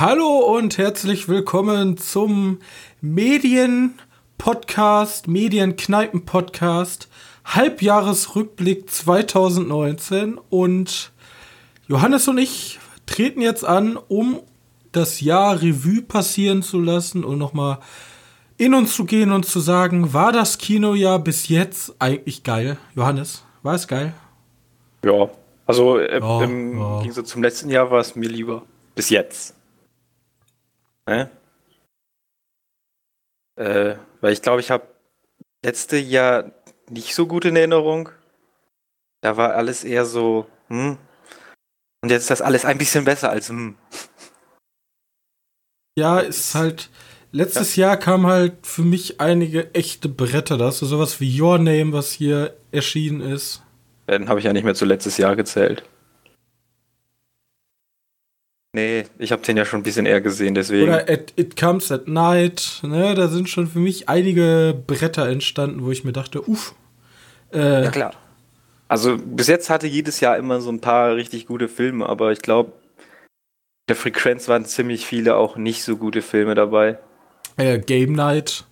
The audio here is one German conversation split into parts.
Hallo und herzlich willkommen zum Medien-Podcast, Medienkneipen-Podcast, Halbjahresrückblick 2019 und Johannes und ich treten jetzt an, um das Jahr Revue passieren zu lassen und nochmal in uns zu gehen und zu sagen, war das Kinojahr bis jetzt eigentlich geil? Johannes, war es geil? Ja, also äh, ja, im ja. Gegensatz zum letzten Jahr war es mir lieber. Bis jetzt. Ne? Äh, weil ich glaube, ich habe letzte Jahr nicht so gut in Erinnerung. Da war alles eher so, hm. Und jetzt ist das alles ein bisschen besser als, hm. Ja, ist halt. Letztes ja. Jahr kam halt für mich einige echte Bretter. Da hast du sowas wie Your Name, was hier erschienen ist. Dann habe ich ja nicht mehr zu letztes Jahr gezählt. Nee, ich habe den ja schon ein bisschen eher gesehen, deswegen. Oder It, It Comes at Night, ne? Da sind schon für mich einige Bretter entstanden, wo ich mir dachte, uff. Äh, ja, klar. Also bis jetzt hatte jedes Jahr immer so ein paar richtig gute Filme, aber ich glaube, der Frequenz waren ziemlich viele auch nicht so gute Filme dabei. Äh, Game Night.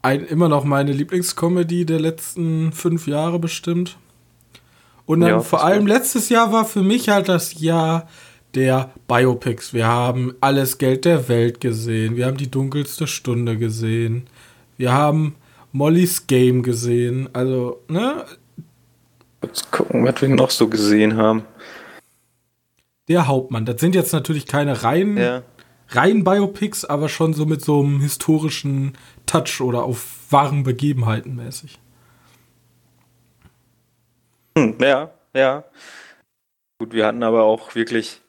Ein, immer noch meine Lieblingscomedy der letzten fünf Jahre bestimmt. Und dann ja, vor allem letztes Jahr war für mich halt das Jahr der Biopics. Wir haben alles Geld der Welt gesehen. Wir haben die dunkelste Stunde gesehen. Wir haben Molly's Game gesehen. Also, ne? Jetzt gucken, was wir noch so gesehen haben. Der Hauptmann. Das sind jetzt natürlich keine reinen, ja. rein Biopics, aber schon so mit so einem historischen Touch oder auf wahren Begebenheiten mäßig. Hm, ja, ja. Gut, wir hatten aber auch wirklich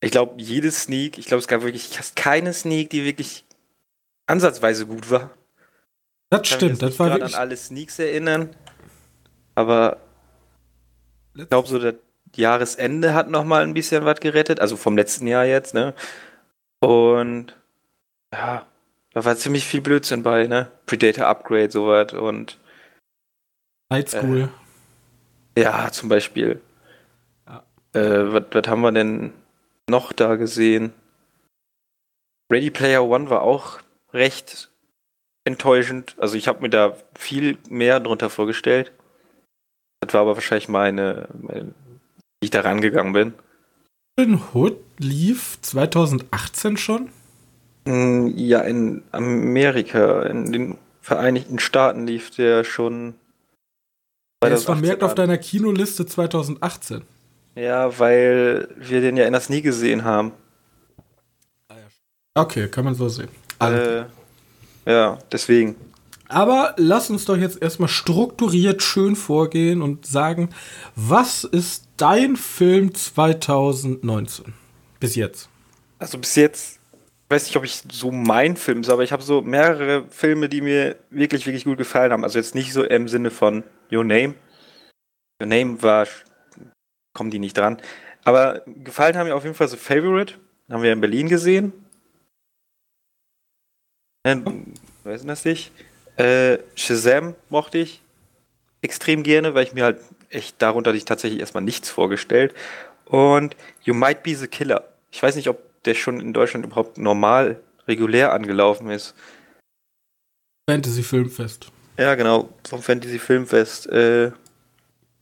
ich glaube, jede Sneak, ich glaube, es gab wirklich fast keine Sneak, die wirklich ansatzweise gut war. Das stimmt, das war wirklich. an alle Sneaks erinnern, aber ich glaube, so das Jahresende hat noch mal ein bisschen was gerettet, also vom letzten Jahr jetzt, ne? Und ja, da war ziemlich viel Blödsinn bei, ne? Predator Upgrade, sowas und Night School. Äh, ja, zum Beispiel. Ja. Äh, was haben wir denn noch da gesehen? Ready Player One war auch recht enttäuschend. Also ich habe mir da viel mehr drunter vorgestellt. Das war aber wahrscheinlich meine, meine wie ich da rangegangen bin. Robin Hood lief 2018 schon? Mm, ja, in Amerika, in den Vereinigten Staaten lief der schon. Ist vermerkt auf deiner Kinoliste 2018. Ja, weil wir den ja in das nie gesehen haben. Okay, kann man so sehen. Äh, ja, deswegen. Aber lass uns doch jetzt erstmal strukturiert schön vorgehen und sagen, was ist dein Film 2019? Bis jetzt. Also bis jetzt, ich weiß nicht, ob ich so mein Film ist, aber ich habe so mehrere Filme, die mir wirklich, wirklich gut gefallen haben. Also jetzt nicht so im Sinne von Your Name. Your Name war kommen die nicht dran. Aber gefallen haben mir auf jeden Fall so Favorite. Haben wir in Berlin gesehen. Äh, weiß das nicht. Äh, Shazam mochte ich extrem gerne, weil ich mir halt echt darunter ich tatsächlich erstmal nichts vorgestellt. Und You Might Be the Killer. Ich weiß nicht, ob der schon in Deutschland überhaupt normal, regulär angelaufen ist. Fantasy Filmfest. Ja, genau, vom Fantasy Filmfest. Äh,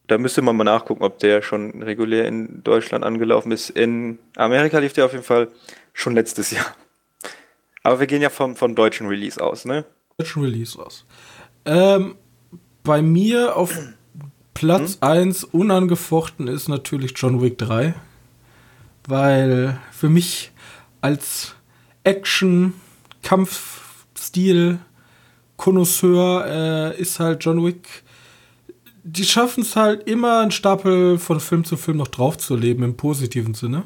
da müsste man mal nachgucken, ob der schon regulär in Deutschland angelaufen ist. In Amerika lief der auf jeden Fall schon letztes Jahr. Aber wir gehen ja vom, vom deutschen Release aus, ne? Deutschen Release aus. Ähm, bei mir auf Platz hm? 1 unangefochten ist natürlich John Wick 3. Weil für mich als Action, Kampfstil, Konnoisseur äh, ist halt John Wick die schaffen es halt immer, einen Stapel von Film zu Film noch draufzuleben, im positiven Sinne.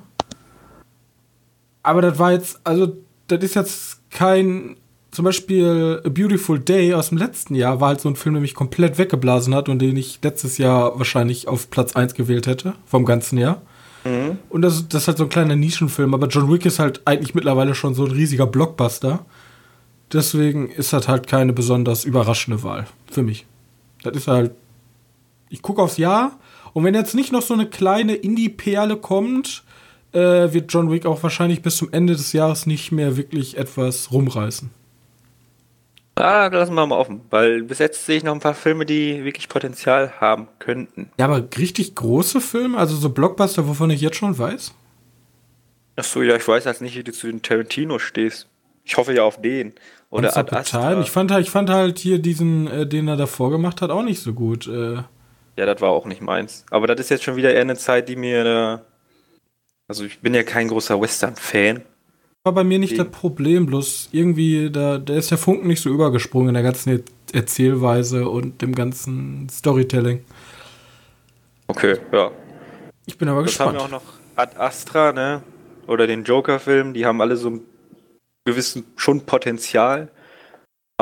Aber das war jetzt, also, das ist jetzt kein, zum Beispiel A Beautiful Day aus dem letzten Jahr war halt so ein Film, der mich komplett weggeblasen hat und den ich letztes Jahr wahrscheinlich auf Platz 1 gewählt hätte, vom ganzen Jahr. Mhm. Und das, das ist halt so ein kleiner Nischenfilm, aber John Wick ist halt eigentlich mittlerweile schon so ein riesiger Blockbuster. Deswegen ist das halt keine besonders überraschende Wahl für mich. Das ist halt ich gucke aufs Jahr und wenn jetzt nicht noch so eine kleine Indie-Perle kommt, äh, wird John Wick auch wahrscheinlich bis zum Ende des Jahres nicht mehr wirklich etwas rumreißen. Ah, lassen wir mal offen, weil bis jetzt sehe ich noch ein paar Filme, die wirklich Potenzial haben könnten. Ja, aber richtig große Filme, also so Blockbuster, wovon ich jetzt schon weiß? Achso, ja, ich weiß halt nicht, wie du zu den Tarantino stehst. Ich hoffe ja auf den. Oder Ad Astra. Ich fand, halt, ich fand halt hier diesen, äh, den er davor gemacht hat, auch nicht so gut. Äh. Ja, das war auch nicht meins. Aber das ist jetzt schon wieder eher eine Zeit, die mir. Also, ich bin ja kein großer Western-Fan. War bei mir nicht das Problem, bloß irgendwie, da, da ist der Funken nicht so übergesprungen in der ganzen Erzählweise und dem ganzen Storytelling. Okay, ja. Ich bin aber das gespannt. haben wir auch noch Ad Astra, ne? Oder den Joker-Film, die haben alle so ein gewissen schon Potenzial.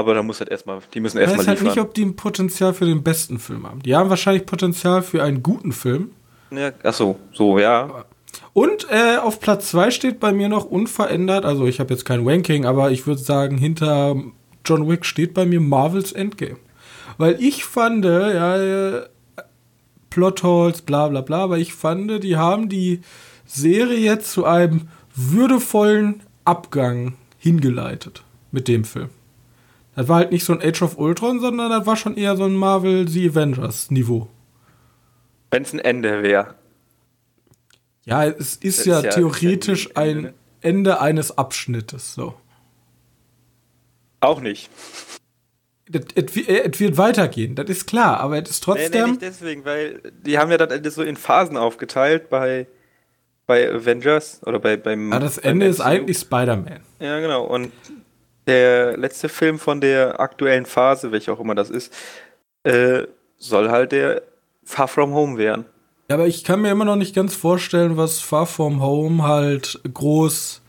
Aber da muss halt erstmal, die müssen erstmal liefern. Ich weiß halt nicht, ob die ein Potenzial für den besten Film haben. Die haben wahrscheinlich Potenzial für einen guten Film. Ja, ach so, so, ja. Und äh, auf Platz 2 steht bei mir noch unverändert, also ich habe jetzt kein Ranking, aber ich würde sagen, hinter John Wick steht bei mir Marvels Endgame. Weil ich fand, ja, äh, Plotholes, bla bla bla, aber ich fand, die haben die Serie jetzt zu einem würdevollen Abgang hingeleitet mit dem Film. Das war halt nicht so ein Age of Ultron, sondern das war schon eher so ein Marvel The Avengers Niveau. Wenn es ein Ende wäre. Ja, es ist, ja, ist ja, theoretisch ja ein Ende. Ende eines Abschnittes, so. Auch nicht. Es wird weitergehen, das ist klar, aber es ist trotzdem. Nee, nee, nicht deswegen, weil die haben ja das Ende so in Phasen aufgeteilt bei, bei Avengers oder bei beim. Ja, das Ende ist eigentlich Spider-Man. Ja, genau. Und der letzte Film von der aktuellen Phase, welche auch immer das ist, äh, soll halt der Far From Home werden. Ja, aber ich kann mir immer noch nicht ganz vorstellen, was Far From Home halt groß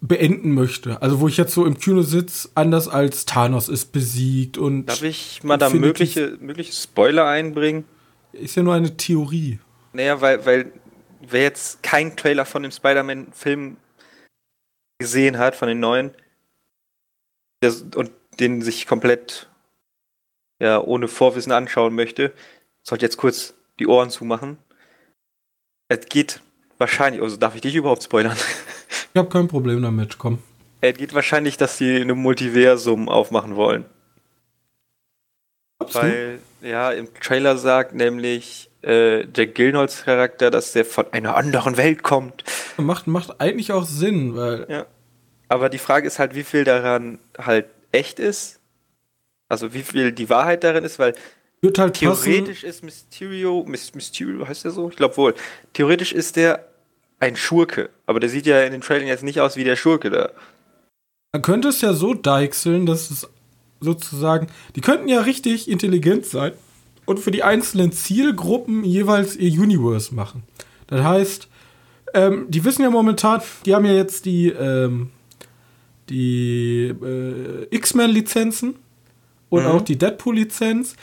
beenden möchte. Also wo ich jetzt so im Kino sitze, anders als Thanos ist besiegt und. Darf ich mal da mögliche, mögliche Spoiler einbringen? Ist ja nur eine Theorie. Naja, weil, weil wer jetzt keinen Trailer von dem Spider-Man-Film gesehen hat, von den neuen, und den sich komplett ja, ohne Vorwissen anschauen möchte, sollte jetzt kurz die Ohren zumachen. Es geht wahrscheinlich, also darf ich dich überhaupt spoilern? Ich habe kein Problem damit, komm. Es geht wahrscheinlich, dass sie eine Multiversum aufmachen wollen. Glaubst Weil, du? ja, im Trailer sagt nämlich äh, Jack Gilnolds Charakter, dass der von einer anderen Welt kommt. Macht, macht eigentlich auch Sinn, weil. Ja. Aber die Frage ist halt, wie viel daran halt echt ist. Also wie viel die Wahrheit darin ist, weil wird halt Theoretisch passen. ist Mysterio, Mysterio heißt der so? Ich glaube wohl. Theoretisch ist der ein Schurke, aber der sieht ja in den Trailern jetzt nicht aus wie der Schurke da. Man könnte es ja so deichseln, dass es sozusagen, die könnten ja richtig intelligent sein und für die einzelnen Zielgruppen jeweils ihr Universe machen. Das heißt, ähm, die wissen ja momentan, die haben ja jetzt die, ähm, die äh, X-Men-Lizenzen und mhm. auch die Deadpool-Lizenz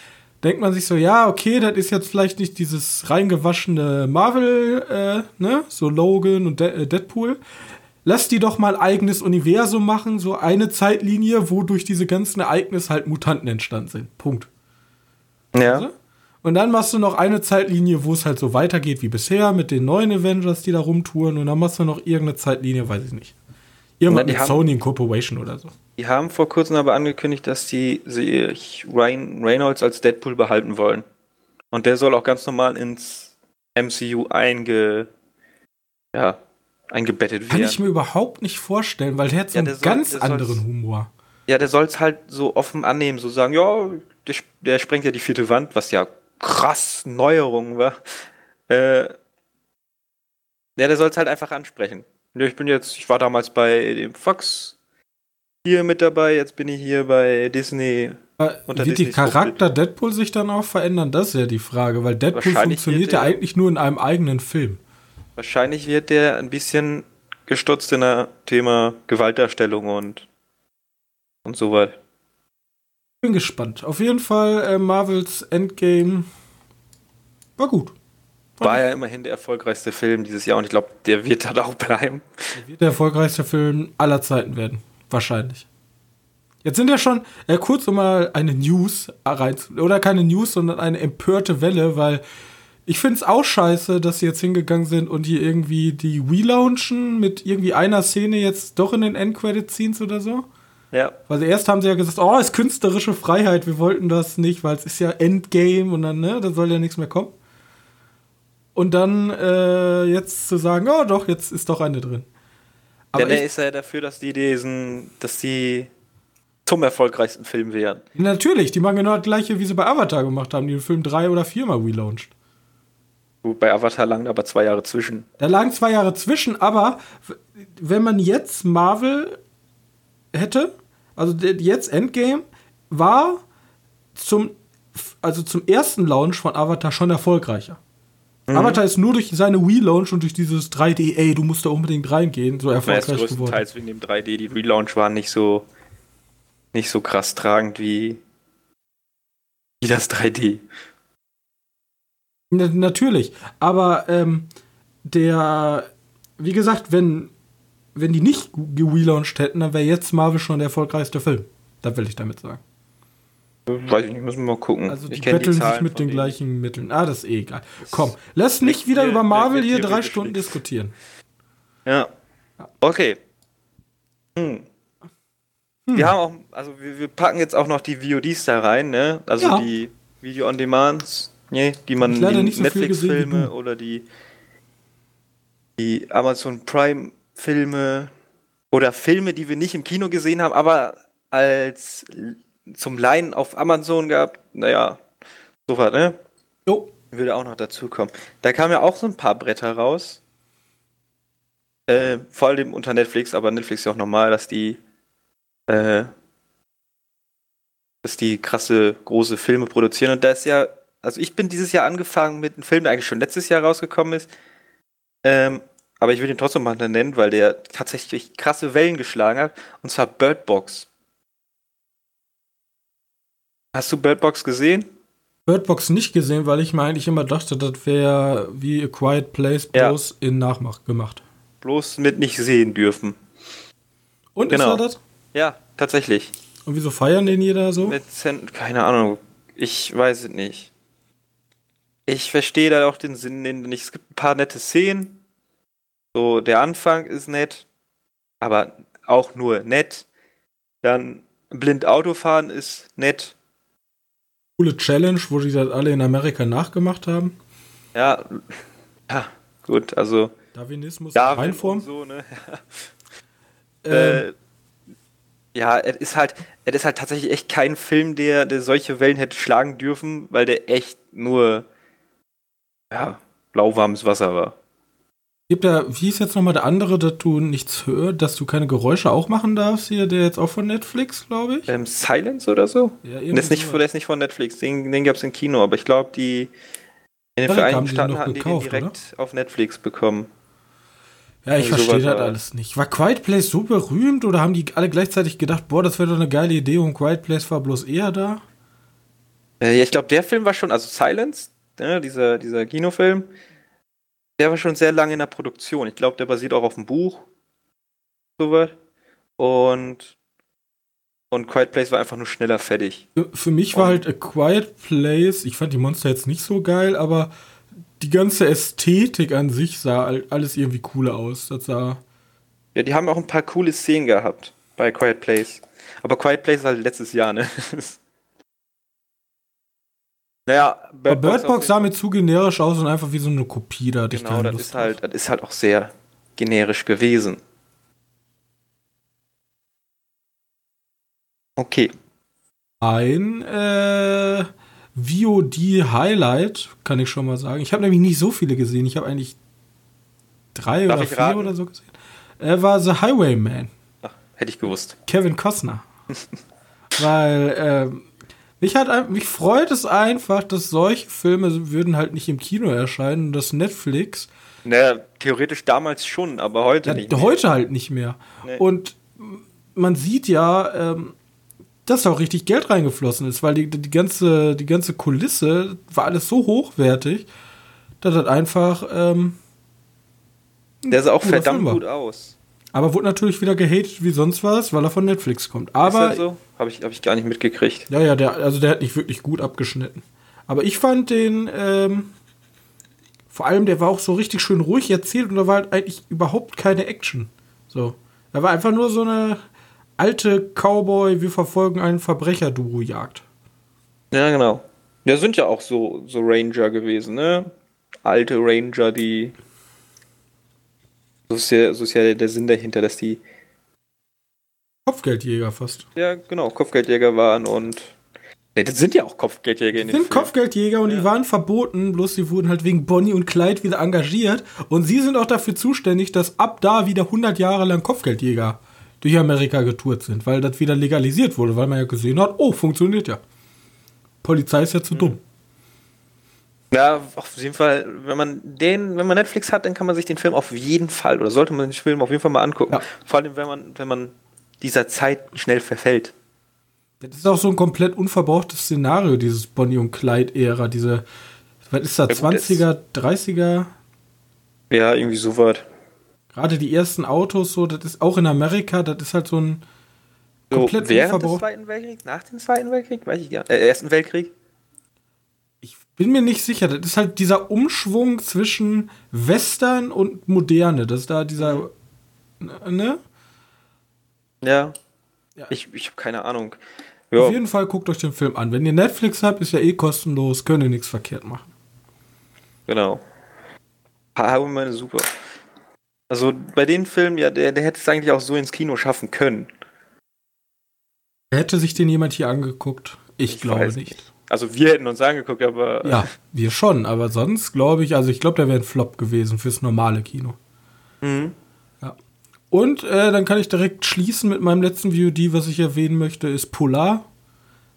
denkt man sich so, ja, okay, das ist jetzt vielleicht nicht dieses reingewaschene Marvel, äh, ne, so Logan und De äh, Deadpool. Lass die doch mal eigenes Universum machen, so eine Zeitlinie, wo durch diese ganzen Ereignisse halt Mutanten entstanden sind. Punkt. Ja. Also? Und dann machst du noch eine Zeitlinie, wo es halt so weitergeht wie bisher mit den neuen Avengers, die da rumtouren. Und dann machst du noch irgendeine Zeitlinie, weiß ich nicht. Irgendwann mit Sony Corporation oder so. Die haben vor kurzem aber angekündigt, dass die sich Ryan Reynolds als Deadpool behalten wollen. Und der soll auch ganz normal ins MCU einge, ja, eingebettet werden. Kann ich mir überhaupt nicht vorstellen, weil der hat so ja, einen soll, ganz anderen Humor. Ja, der soll es halt so offen annehmen, so sagen, ja, der, der, sprengt ja die vierte Wand, was ja krass Neuerung war. Äh, ja, der soll es halt einfach ansprechen. Ja, ich bin jetzt, ich war damals bei dem Fox hier mit dabei, jetzt bin ich hier bei Disney. Unter Wird die Charakter Hochbild. Deadpool sich dann auch verändern? Das ist ja die Frage, weil Deadpool funktioniert ja eigentlich nur in einem eigenen Film. Wahrscheinlich wird der ein bisschen gestutzt in der Thema Gewaltdarstellung und, und so weiter. Bin gespannt. Auf jeden Fall äh, Marvels Endgame war gut. War ja immerhin der erfolgreichste Film dieses Jahr und ich glaube, der wird dann auch bleiben. Der wird der erfolgreichste Film aller Zeiten werden. Wahrscheinlich. Jetzt sind ja schon, äh, kurz um mal eine News rein, oder keine News, sondern eine empörte Welle, weil Ich finde es auch scheiße, dass sie jetzt hingegangen sind und hier irgendwie die Wii launchen mit irgendwie einer Szene jetzt doch in den Endcredit-Scenes oder so. Ja. Weil erst haben sie ja gesagt, oh, ist künstlerische Freiheit, wir wollten das nicht, weil es ist ja Endgame und dann, ne, da soll ja nichts mehr kommen. Und dann äh, jetzt zu sagen, oh doch, jetzt ist doch eine drin. Aber Denn er ist ja dafür, dass die diesen, dass die zum erfolgreichsten Film werden. Natürlich, die machen genau das gleiche, wie sie bei Avatar gemacht haben, die den Film drei oder viermal relaunched. Bei Avatar lagen aber zwei Jahre zwischen. Da lagen zwei Jahre zwischen, aber wenn man jetzt Marvel hätte, also jetzt Endgame, war zum, also zum ersten Launch von Avatar schon erfolgreicher. Mhm. Avatar ist nur durch seine Wii-Launch und durch dieses 3D, ey, du musst da unbedingt reingehen, so erfolgreich geworden. Größtenteils wegen dem 3D, die Relaunch waren nicht so, nicht so krass tragend wie, wie das 3D. Na, natürlich, aber ähm, der, wie gesagt, wenn, wenn die nicht gelauncht hätten, dann wäre jetzt Marvel schon der erfolgreichste Film. Da will ich damit sagen. Weiß ich nicht, müssen wir mal gucken. Also die betteln die sich mit den gleichen Mitteln. Ah, das ist eh egal. Komm, lass nicht wieder über Marvel hier drei Stunden diskutieren. Ja. Okay. Hm. Hm. Wir haben auch, also wir, wir, packen jetzt auch noch die VODs da rein, ne? Also ja. die Video on Demands, ne? die man die so Netflix-Filme oder die, die Amazon Prime-Filme oder Filme, die wir nicht im Kino gesehen haben, aber als zum Leihen auf Amazon gehabt. Naja, so was, ne? Jo. Würde auch noch dazu kommen. Da kamen ja auch so ein paar Bretter raus. Äh, vor allem unter Netflix, aber Netflix ist ja auch normal, dass die äh, dass die krasse große Filme produzieren. Und da ist ja, also ich bin dieses Jahr angefangen mit einem Film, der eigentlich schon letztes Jahr rausgekommen ist. Ähm, aber ich will ihn trotzdem mal nennen, weil der tatsächlich krasse Wellen geschlagen hat. Und zwar Bird Box. Hast du Bird Box gesehen? Bird Box nicht gesehen, weil ich mir eigentlich immer dachte, das wäre wie A Quiet Place bloß ja. in Nachmach gemacht. Bloß mit nicht sehen dürfen. Und genau. ist er das? Ja, tatsächlich. Und wieso feiern den jeder so? Keine Ahnung. Ich weiß es nicht. Ich verstehe da auch den Sinn nicht. Es gibt ein paar nette Szenen. So, der Anfang ist nett, aber auch nur nett. Dann blind Autofahren ist nett coole Challenge, wo die das alle in Amerika nachgemacht haben. Ja, ja, gut, also. Darwinismus Darwin Reinform. So, ne? ähm. äh, ja, es ist halt, es ist halt tatsächlich echt kein Film, der, der solche Wellen hätte schlagen dürfen, weil der echt nur ja, lauwarmes Wasser war. Gibt da, wie ist jetzt nochmal der andere, dass du nichts hörst, dass du keine Geräusche auch machen darfst hier, der jetzt auch von Netflix, glaube ich? Ähm, Silence oder so? Ja, der, ist nicht, der ist nicht von Netflix, den, den gab es im Kino, aber ich glaube, die in den Vereinigten Staaten hatten gekauft, die den direkt oder? auf Netflix bekommen. Ja, ich verstehe das alles nicht. War Quiet Place so berühmt oder haben die alle gleichzeitig gedacht, boah, das wäre doch eine geile Idee und Quiet Place war bloß eher da? Äh, ja, ich glaube, der Film war schon, also Silence, ne, dieser, dieser Kinofilm, der war schon sehr lange in der Produktion. Ich glaube, der basiert auch auf dem Buch. Soweit. Und und Quiet Place war einfach nur schneller fertig. Für mich war halt A Quiet Place, ich fand die Monster jetzt nicht so geil, aber die ganze Ästhetik an sich sah alles irgendwie cooler aus. Das sah. Ja, die haben auch ein paar coole Szenen gehabt bei Quiet Place. Aber Quiet Place war halt letztes Jahr, ne? Naja, Bird, Bird Box sah mir zu generisch aus und einfach wie so eine Kopie da. Genau, das ist, halt, das ist halt auch sehr generisch gewesen. Okay. Ein äh, VOD-Highlight, kann ich schon mal sagen. Ich habe nämlich nicht so viele gesehen. Ich habe eigentlich drei Darf oder vier raten? oder so gesehen. Er war The Highwayman. Ach, hätte ich gewusst. Kevin Costner. Weil, ähm, mich, hat, mich freut es einfach, dass solche Filme würden halt nicht im Kino erscheinen, dass Netflix. Naja, theoretisch damals schon, aber heute ja, nicht. Mehr. Heute halt nicht mehr. Nee. Und man sieht ja, ähm, dass da auch richtig Geld reingeflossen ist, weil die, die, ganze, die ganze Kulisse war alles so hochwertig, dass das einfach. Ähm, Der sah auch verdammt gut aus. Aber wurde natürlich wieder gehatet wie sonst was, weil er von Netflix kommt. Aber. Ist so? Habe ich, hab ich gar nicht mitgekriegt. Ja, ja, der, also der hat nicht wirklich gut abgeschnitten. Aber ich fand den, ähm, Vor allem, der war auch so richtig schön ruhig erzählt und da war halt eigentlich überhaupt keine Action. So. Da war einfach nur so eine alte Cowboy, wir verfolgen einen Verbrecher-Duo-Jagd. Ja, genau. Ja, sind ja auch so, so Ranger gewesen, ne? Alte Ranger, die. So ist ja, so ist ja der Sinn dahinter, dass die. Kopfgeldjäger fast. Ja, genau, Kopfgeldjäger waren und Ne, das sind ja auch Kopfgeldjäger in den sind. Kopfgeldjäger und ja. die waren verboten, bloß die wurden halt wegen Bonnie und Clyde wieder engagiert. Und sie sind auch dafür zuständig, dass ab da wieder 100 Jahre lang Kopfgeldjäger durch Amerika getourt sind, weil das wieder legalisiert wurde, weil man ja gesehen hat, oh, funktioniert ja. Polizei ist ja zu mhm. dumm. Ja, auf jeden Fall, wenn man den, wenn man Netflix hat, dann kann man sich den Film auf jeden Fall oder sollte man den Film auf jeden Fall mal angucken. Ja. Vor allem, wenn man, wenn man dieser Zeit schnell verfällt. Das ist auch so ein komplett unverbrauchtes Szenario, dieses Bonnie und Clyde-Ära, diese, was ist da, ja, 20er, 30er? Ja, irgendwie so weit. Gerade die ersten Autos, so, das ist auch in Amerika, das ist halt so ein komplett so, während unverbraucht. des Zweiten Weltkriegs, nach dem Zweiten Weltkrieg, weiß ich gar nicht, äh, Ersten Weltkrieg? Bin mir nicht sicher, das ist halt dieser Umschwung zwischen Western und Moderne, das ist da dieser, ne? Ja. ja. Ich, ich habe keine Ahnung. Ja. Auf jeden Fall guckt euch den Film an. Wenn ihr Netflix habt, ist ja eh kostenlos, könnt ihr nichts verkehrt machen. Genau. Haarwoman super. Also bei den Filmen, ja, der, der hätte es eigentlich auch so ins Kino schaffen können. Hätte sich den jemand hier angeguckt? Ich, ich glaube nicht. nicht. Also wir hätten uns angeguckt, aber. Ja, wir schon, aber sonst glaube ich, also ich glaube, der wäre ein Flop gewesen fürs normale Kino. Mhm. Und äh, dann kann ich direkt schließen mit meinem letzten VOD, was ich erwähnen möchte, ist Polar.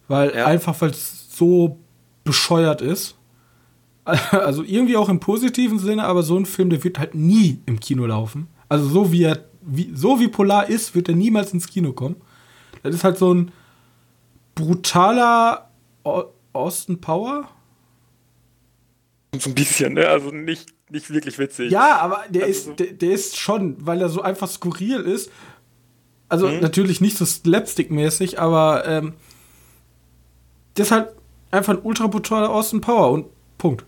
Weil ja. einfach, weil es so bescheuert ist. Also irgendwie auch im positiven Sinne, aber so ein Film, der wird halt nie im Kino laufen. Also so wie er, wie, so wie Polar ist, wird er niemals ins Kino kommen. Das ist halt so ein brutaler Austin Power. So ein bisschen, ne? Also nicht nicht wirklich witzig. Ja, aber der, also ist, der, der, ist schon, weil er so einfach skurril ist. Also mhm. natürlich nicht so slapstick-mäßig, aber ähm, der ist halt einfach ein ultra brutaler Austin Power und Punkt.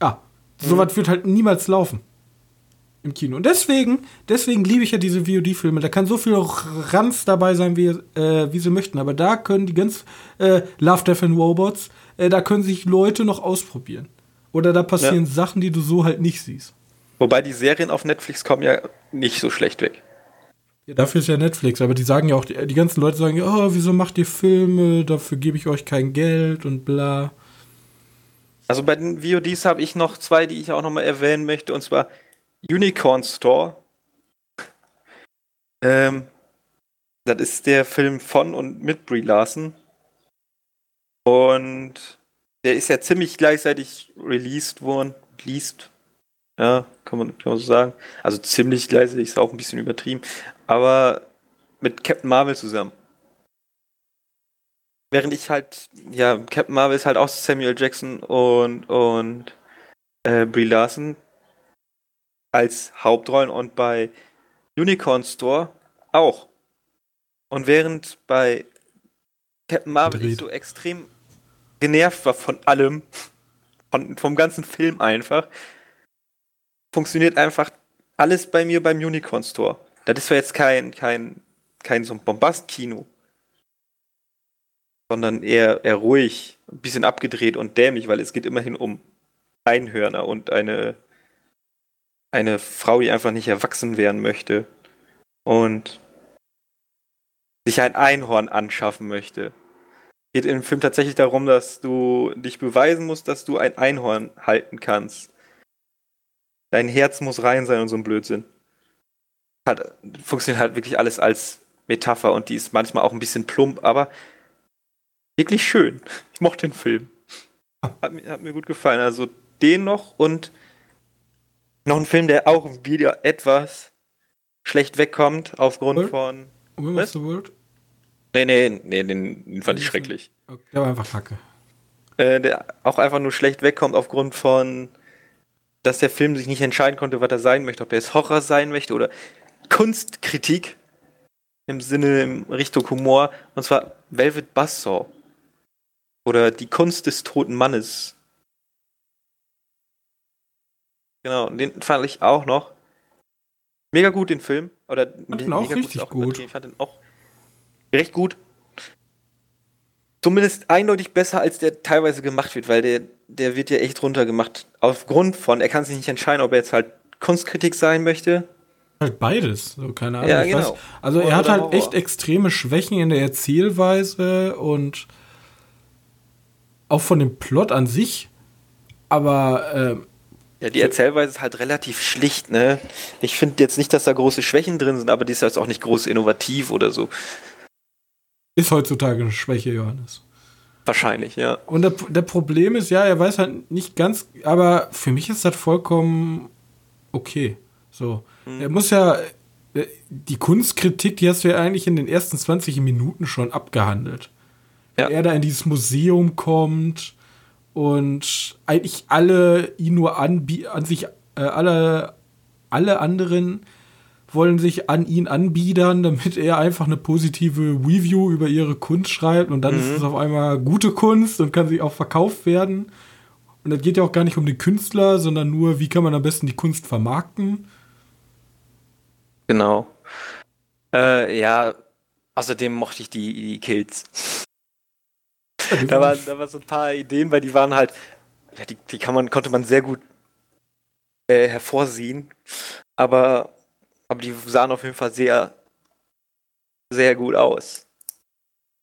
Ja, mhm. sowas wird halt niemals laufen im Kino. Und deswegen, deswegen liebe ich ja diese VOD-Filme. Da kann so viel Ranz dabei sein, wie, äh, wie sie möchten. Aber da können die ganz äh, Love, Death and Robots, äh, da können sich Leute noch ausprobieren. Oder da passieren ja. Sachen, die du so halt nicht siehst. Wobei die Serien auf Netflix kommen ja nicht so schlecht weg. Ja, dafür ist ja Netflix, aber die sagen ja auch, die, die ganzen Leute sagen ja, oh, wieso macht ihr Filme, dafür gebe ich euch kein Geld und bla. Also bei den VODs habe ich noch zwei, die ich auch nochmal erwähnen möchte, und zwar Unicorn Store. Ähm, das ist der Film von und mit Brie Larson. Und der ist ja ziemlich gleichzeitig released worden. Released. Ja, kann man, kann man so sagen. Also ziemlich gleichzeitig ist auch ein bisschen übertrieben. Aber mit Captain Marvel zusammen. Während ich halt, ja, Captain Marvel ist halt auch Samuel Jackson und, und äh, Brie Larson als Hauptrollen und bei Unicorn Store auch. Und während bei Captain Marvel ich so extrem genervt war von allem, von, vom ganzen Film einfach, funktioniert einfach alles bei mir beim Unicorn Store. Das ist zwar jetzt kein, kein, kein so ein Bombast-Kino, sondern eher, eher ruhig, ein bisschen abgedreht und dämlich, weil es geht immerhin um Einhörner und eine, eine Frau, die einfach nicht erwachsen werden möchte und sich ein Einhorn anschaffen möchte geht im Film tatsächlich darum, dass du dich beweisen musst, dass du ein Einhorn halten kannst. Dein Herz muss rein sein und so ein Blödsinn. Hat, funktioniert halt wirklich alles als Metapher und die ist manchmal auch ein bisschen plump, aber wirklich schön. Ich mochte den Film. Hat, hat mir gut gefallen. Also den noch und noch ein Film, der auch wieder etwas schlecht wegkommt aufgrund World? von. Where's the World? Nee, nee, nee, den, den fand ich schrecklich. Okay, der war einfach kacke. Äh, der auch einfach nur schlecht wegkommt aufgrund von, dass der Film sich nicht entscheiden konnte, was er sein möchte, ob er es Horror sein möchte oder Kunstkritik im Sinne in Richtung Humor, und zwar Velvet Buzzsaw oder Die Kunst des toten Mannes. Genau, und den fand ich auch noch. Mega gut, den Film. Oder fand ihn auch richtig auch gut. Ich fand den auch recht gut. Zumindest eindeutig besser, als der teilweise gemacht wird, weil der, der wird ja echt runtergemacht. Aufgrund von, er kann sich nicht entscheiden, ob er jetzt halt Kunstkritik sein möchte. Halt beides, so keine Ahnung. Ja, genau. Weiß. Also er hat halt echt extreme Schwächen in der Erzählweise und auch von dem Plot an sich, aber äh, ja, die Erzählweise ist halt relativ schlicht, ne? Ich finde jetzt nicht, dass da große Schwächen drin sind, aber die ist jetzt auch nicht groß innovativ oder so. Ist heutzutage eine Schwäche, Johannes. Wahrscheinlich, ja. Und der, der Problem ist, ja, er weiß halt nicht ganz, aber für mich ist das vollkommen okay. So. Hm. Er muss ja, äh, die Kunstkritik, die hast du ja eigentlich in den ersten 20 Minuten schon abgehandelt. Ja. Wenn er da in dieses Museum kommt und eigentlich alle ihn nur an sich, äh, alle, alle anderen wollen sich an ihn anbiedern, damit er einfach eine positive Review über ihre Kunst schreibt und dann mhm. ist es auf einmal gute Kunst und kann sich auch verkauft werden. Und das geht ja auch gar nicht um den Künstler, sondern nur, wie kann man am besten die Kunst vermarkten. Genau. Äh, ja, außerdem mochte ich die, die Kills da, waren, da waren so ein paar Ideen, weil die waren halt, ja, die, die kann man, konnte man sehr gut äh, hervorsehen. Aber, aber die sahen auf jeden Fall sehr, sehr gut aus.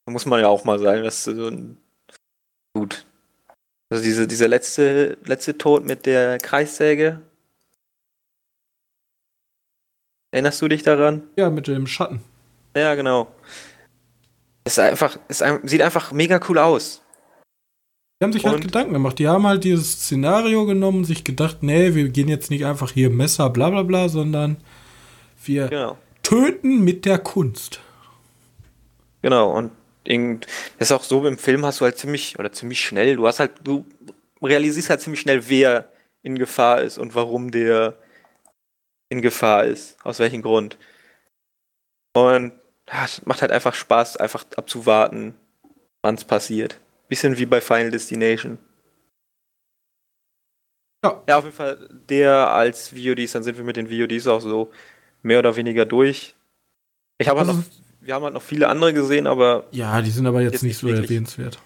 Da muss man ja auch mal sagen, dass so ein gut. Also diese, dieser letzte, letzte Tod mit der Kreissäge. Erinnerst du dich daran? Ja, mit dem Schatten. Ja, genau. Ist einfach, ist ein, sieht einfach mega cool aus. Die haben sich halt und halt Gedanken gemacht. Die haben halt dieses Szenario genommen und sich gedacht, nee, wir gehen jetzt nicht einfach hier Messer, bla bla bla, sondern wir genau. töten mit der Kunst. Genau, und das ist auch so, im Film hast du halt ziemlich, oder ziemlich schnell, du hast halt, du realisierst halt ziemlich schnell, wer in Gefahr ist und warum der in Gefahr ist, aus welchem Grund. Und ja, es macht halt einfach Spaß, einfach abzuwarten, wann es passiert. Bisschen wie bei Final Destination. Ja. ja, auf jeden Fall der als VODs, dann sind wir mit den VODs auch so mehr oder weniger durch. Ich habe halt also, noch, wir haben halt noch viele andere gesehen, aber. Ja, die sind aber jetzt, jetzt nicht so erwähnenswert.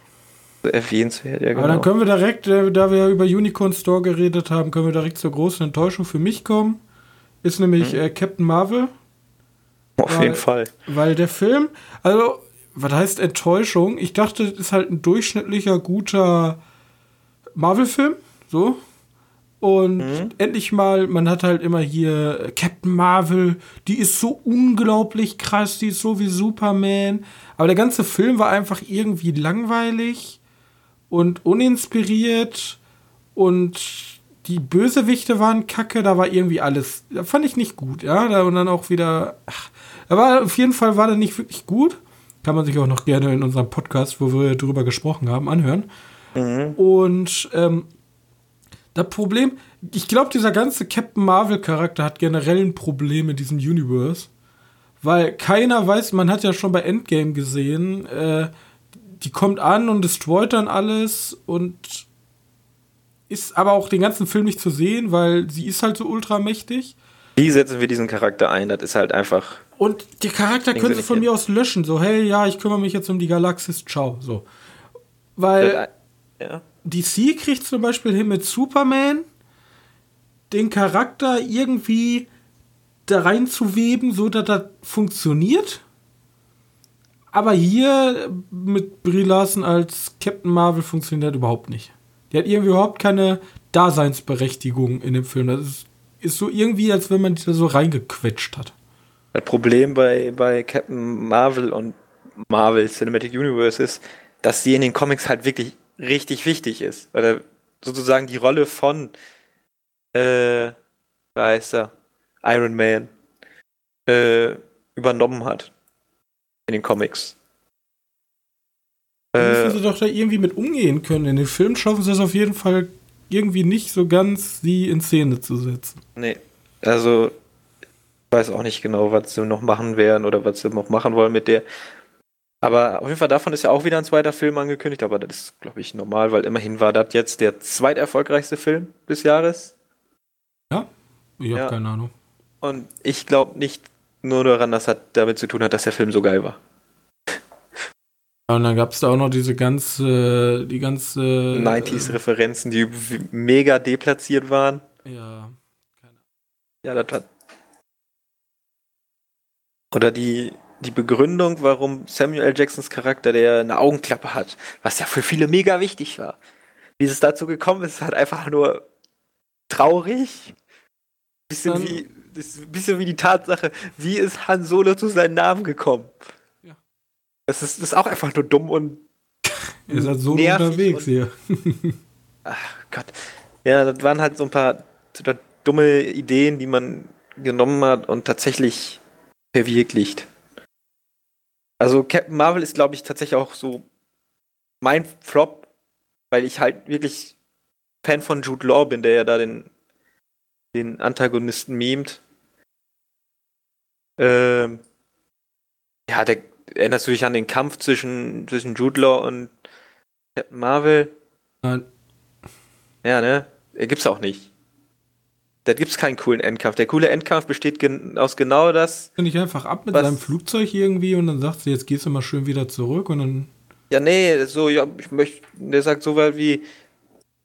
Erwähnenswert, ja, genau. Aber dann können wir direkt, äh, da wir über Unicorn Store geredet haben, können wir direkt zur großen Enttäuschung für mich kommen. Ist nämlich hm. äh, Captain Marvel. Auf weil, jeden Fall. Weil der Film, also, was heißt Enttäuschung? Ich dachte, das ist halt ein durchschnittlicher, guter Marvel-Film, so. Und mhm. endlich mal, man hat halt immer hier Captain Marvel, die ist so unglaublich krass, die ist so wie Superman. Aber der ganze Film war einfach irgendwie langweilig und uninspiriert und die Bösewichte waren kacke, da war irgendwie alles, da fand ich nicht gut, ja. und dann auch wieder, ach, aber auf jeden Fall war der nicht wirklich gut. Kann man sich auch noch gerne in unserem Podcast, wo wir drüber gesprochen haben, anhören. Mhm. Und ähm, das Problem, ich glaube, dieser ganze Captain Marvel-Charakter hat generell ein Problem in diesem Universe. Weil keiner weiß, man hat ja schon bei Endgame gesehen, äh, die kommt an und destroyt dann alles und ist aber auch den ganzen Film nicht zu sehen, weil sie ist halt so ultramächtig. Wie setzen wir diesen Charakter ein? Das ist halt einfach. Und die Charakter können sie von mir aus löschen. So, hey, ja, ich kümmere mich jetzt um die Galaxis, ciao. So. Weil ja. DC kriegt zum Beispiel hin mit Superman den Charakter irgendwie da reinzuweben, so dass das funktioniert. Aber hier mit Brie Larson als Captain Marvel funktioniert das überhaupt nicht. Die hat irgendwie überhaupt keine Daseinsberechtigung in dem Film. Das ist ist so irgendwie, als wenn man die da so reingequetscht hat. Das Problem bei, bei Captain Marvel und Marvel Cinematic Universe ist, dass sie in den Comics halt wirklich richtig wichtig ist. Oder sozusagen die Rolle von, äh, da heißt er, Iron Man, äh, übernommen hat. In den Comics. Da müssen sie doch da irgendwie mit umgehen können. In den Filmen schaffen sie es auf jeden Fall irgendwie nicht so ganz, sie in Szene zu setzen. Nee, also weiß auch nicht genau, was sie noch machen werden oder was sie noch machen wollen mit der. Aber auf jeden Fall davon ist ja auch wieder ein zweiter Film angekündigt, aber das ist, glaube ich, normal, weil immerhin war das jetzt der zweiterfolgreichste Film des Jahres. Ja? Ich habe ja. keine Ahnung. Und ich glaube nicht nur daran, dass das damit zu tun hat, dass der Film so geil war. Und dann gab es da auch noch diese ganze, die ganze 90s-Referenzen, die mega deplatziert waren. Ja. Keine. Ja, das hat. Oder die, die Begründung, warum Samuel L. Jacksons Charakter, der eine Augenklappe hat, was ja für viele mega wichtig war. Wie es dazu gekommen ist, ist halt einfach nur traurig. Bisschen Dann, wie, bisschen wie die Tatsache, wie ist Han Solo zu seinem Namen gekommen? Das ist, das ist auch einfach nur dumm und. Ihr seid so unterwegs hier. ach Gott. Ja, das waren halt so ein paar dumme Ideen, die man genommen hat und tatsächlich verwirklicht. Also Captain Marvel ist, glaube ich, tatsächlich auch so mein Flop, weil ich halt wirklich Fan von Jude Law bin, der ja da den, den Antagonisten memt. Ähm, ja, der, erinnerst du dich an den Kampf zwischen, zwischen Jude Law und Captain Marvel? Nein. Ja, ne? Gibt's auch nicht. Da gibt's keinen coolen Endkampf. Der coole Endkampf besteht gen aus genau das. Bin ich einfach ab mit seinem Flugzeug irgendwie und dann sagt sie, jetzt gehst du mal schön wieder zurück und dann. Ja, nee, so, ja, ich möchte, der sagt so weit wie,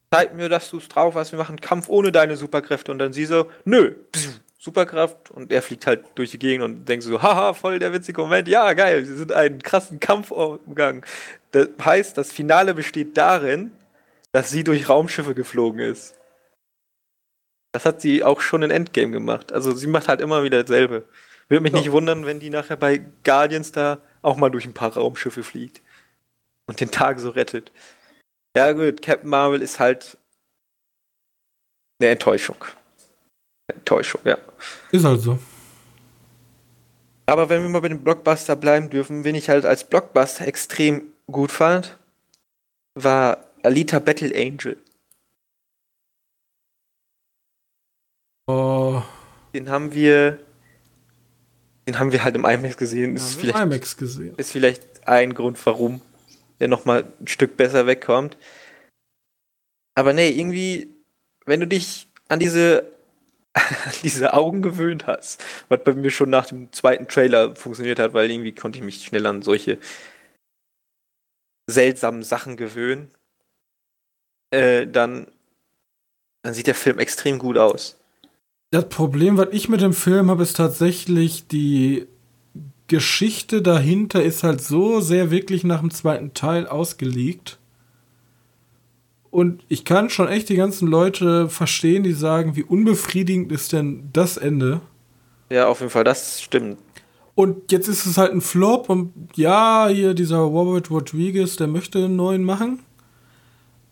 zeig mir, dass du es drauf hast, wir machen Kampf ohne deine Superkräfte und dann sie so, nö, pss, Superkraft und er fliegt halt durch die Gegend und denkt so, haha, voll der witzige Moment, ja, geil, sie sind einen krassen Kampf umgegangen. Das heißt, das Finale besteht darin, dass sie durch Raumschiffe geflogen ist. Das hat sie auch schon in Endgame gemacht. Also sie macht halt immer wieder dasselbe. Würde mich ja. nicht wundern, wenn die nachher bei Guardians da auch mal durch ein paar Raumschiffe fliegt. Und den Tag so rettet. Ja gut, Captain Marvel ist halt eine Enttäuschung. Enttäuschung, ja. Ist halt so. Aber wenn wir mal bei dem Blockbuster bleiben dürfen, wen ich halt als Blockbuster extrem gut fand, war Alita Battle Angel. Oh. Den haben wir. Den haben wir halt im IMAX gesehen. Ist, vielleicht, IMAX gesehen. ist vielleicht ein Grund, warum der nochmal ein Stück besser wegkommt. Aber nee, irgendwie, wenn du dich an diese diese Augen gewöhnt hast. Was bei mir schon nach dem zweiten Trailer funktioniert hat, weil irgendwie konnte ich mich schnell an solche seltsamen Sachen gewöhnen. Äh, dann, dann sieht der Film extrem gut aus. Das Problem, was ich mit dem Film habe, ist tatsächlich die Geschichte dahinter ist halt so sehr wirklich nach dem zweiten Teil ausgelegt und ich kann schon echt die ganzen Leute verstehen, die sagen, wie unbefriedigend ist denn das Ende. Ja, auf jeden Fall, das stimmt. Und jetzt ist es halt ein Flop und ja, hier dieser Robert Rodriguez, der möchte einen neuen machen.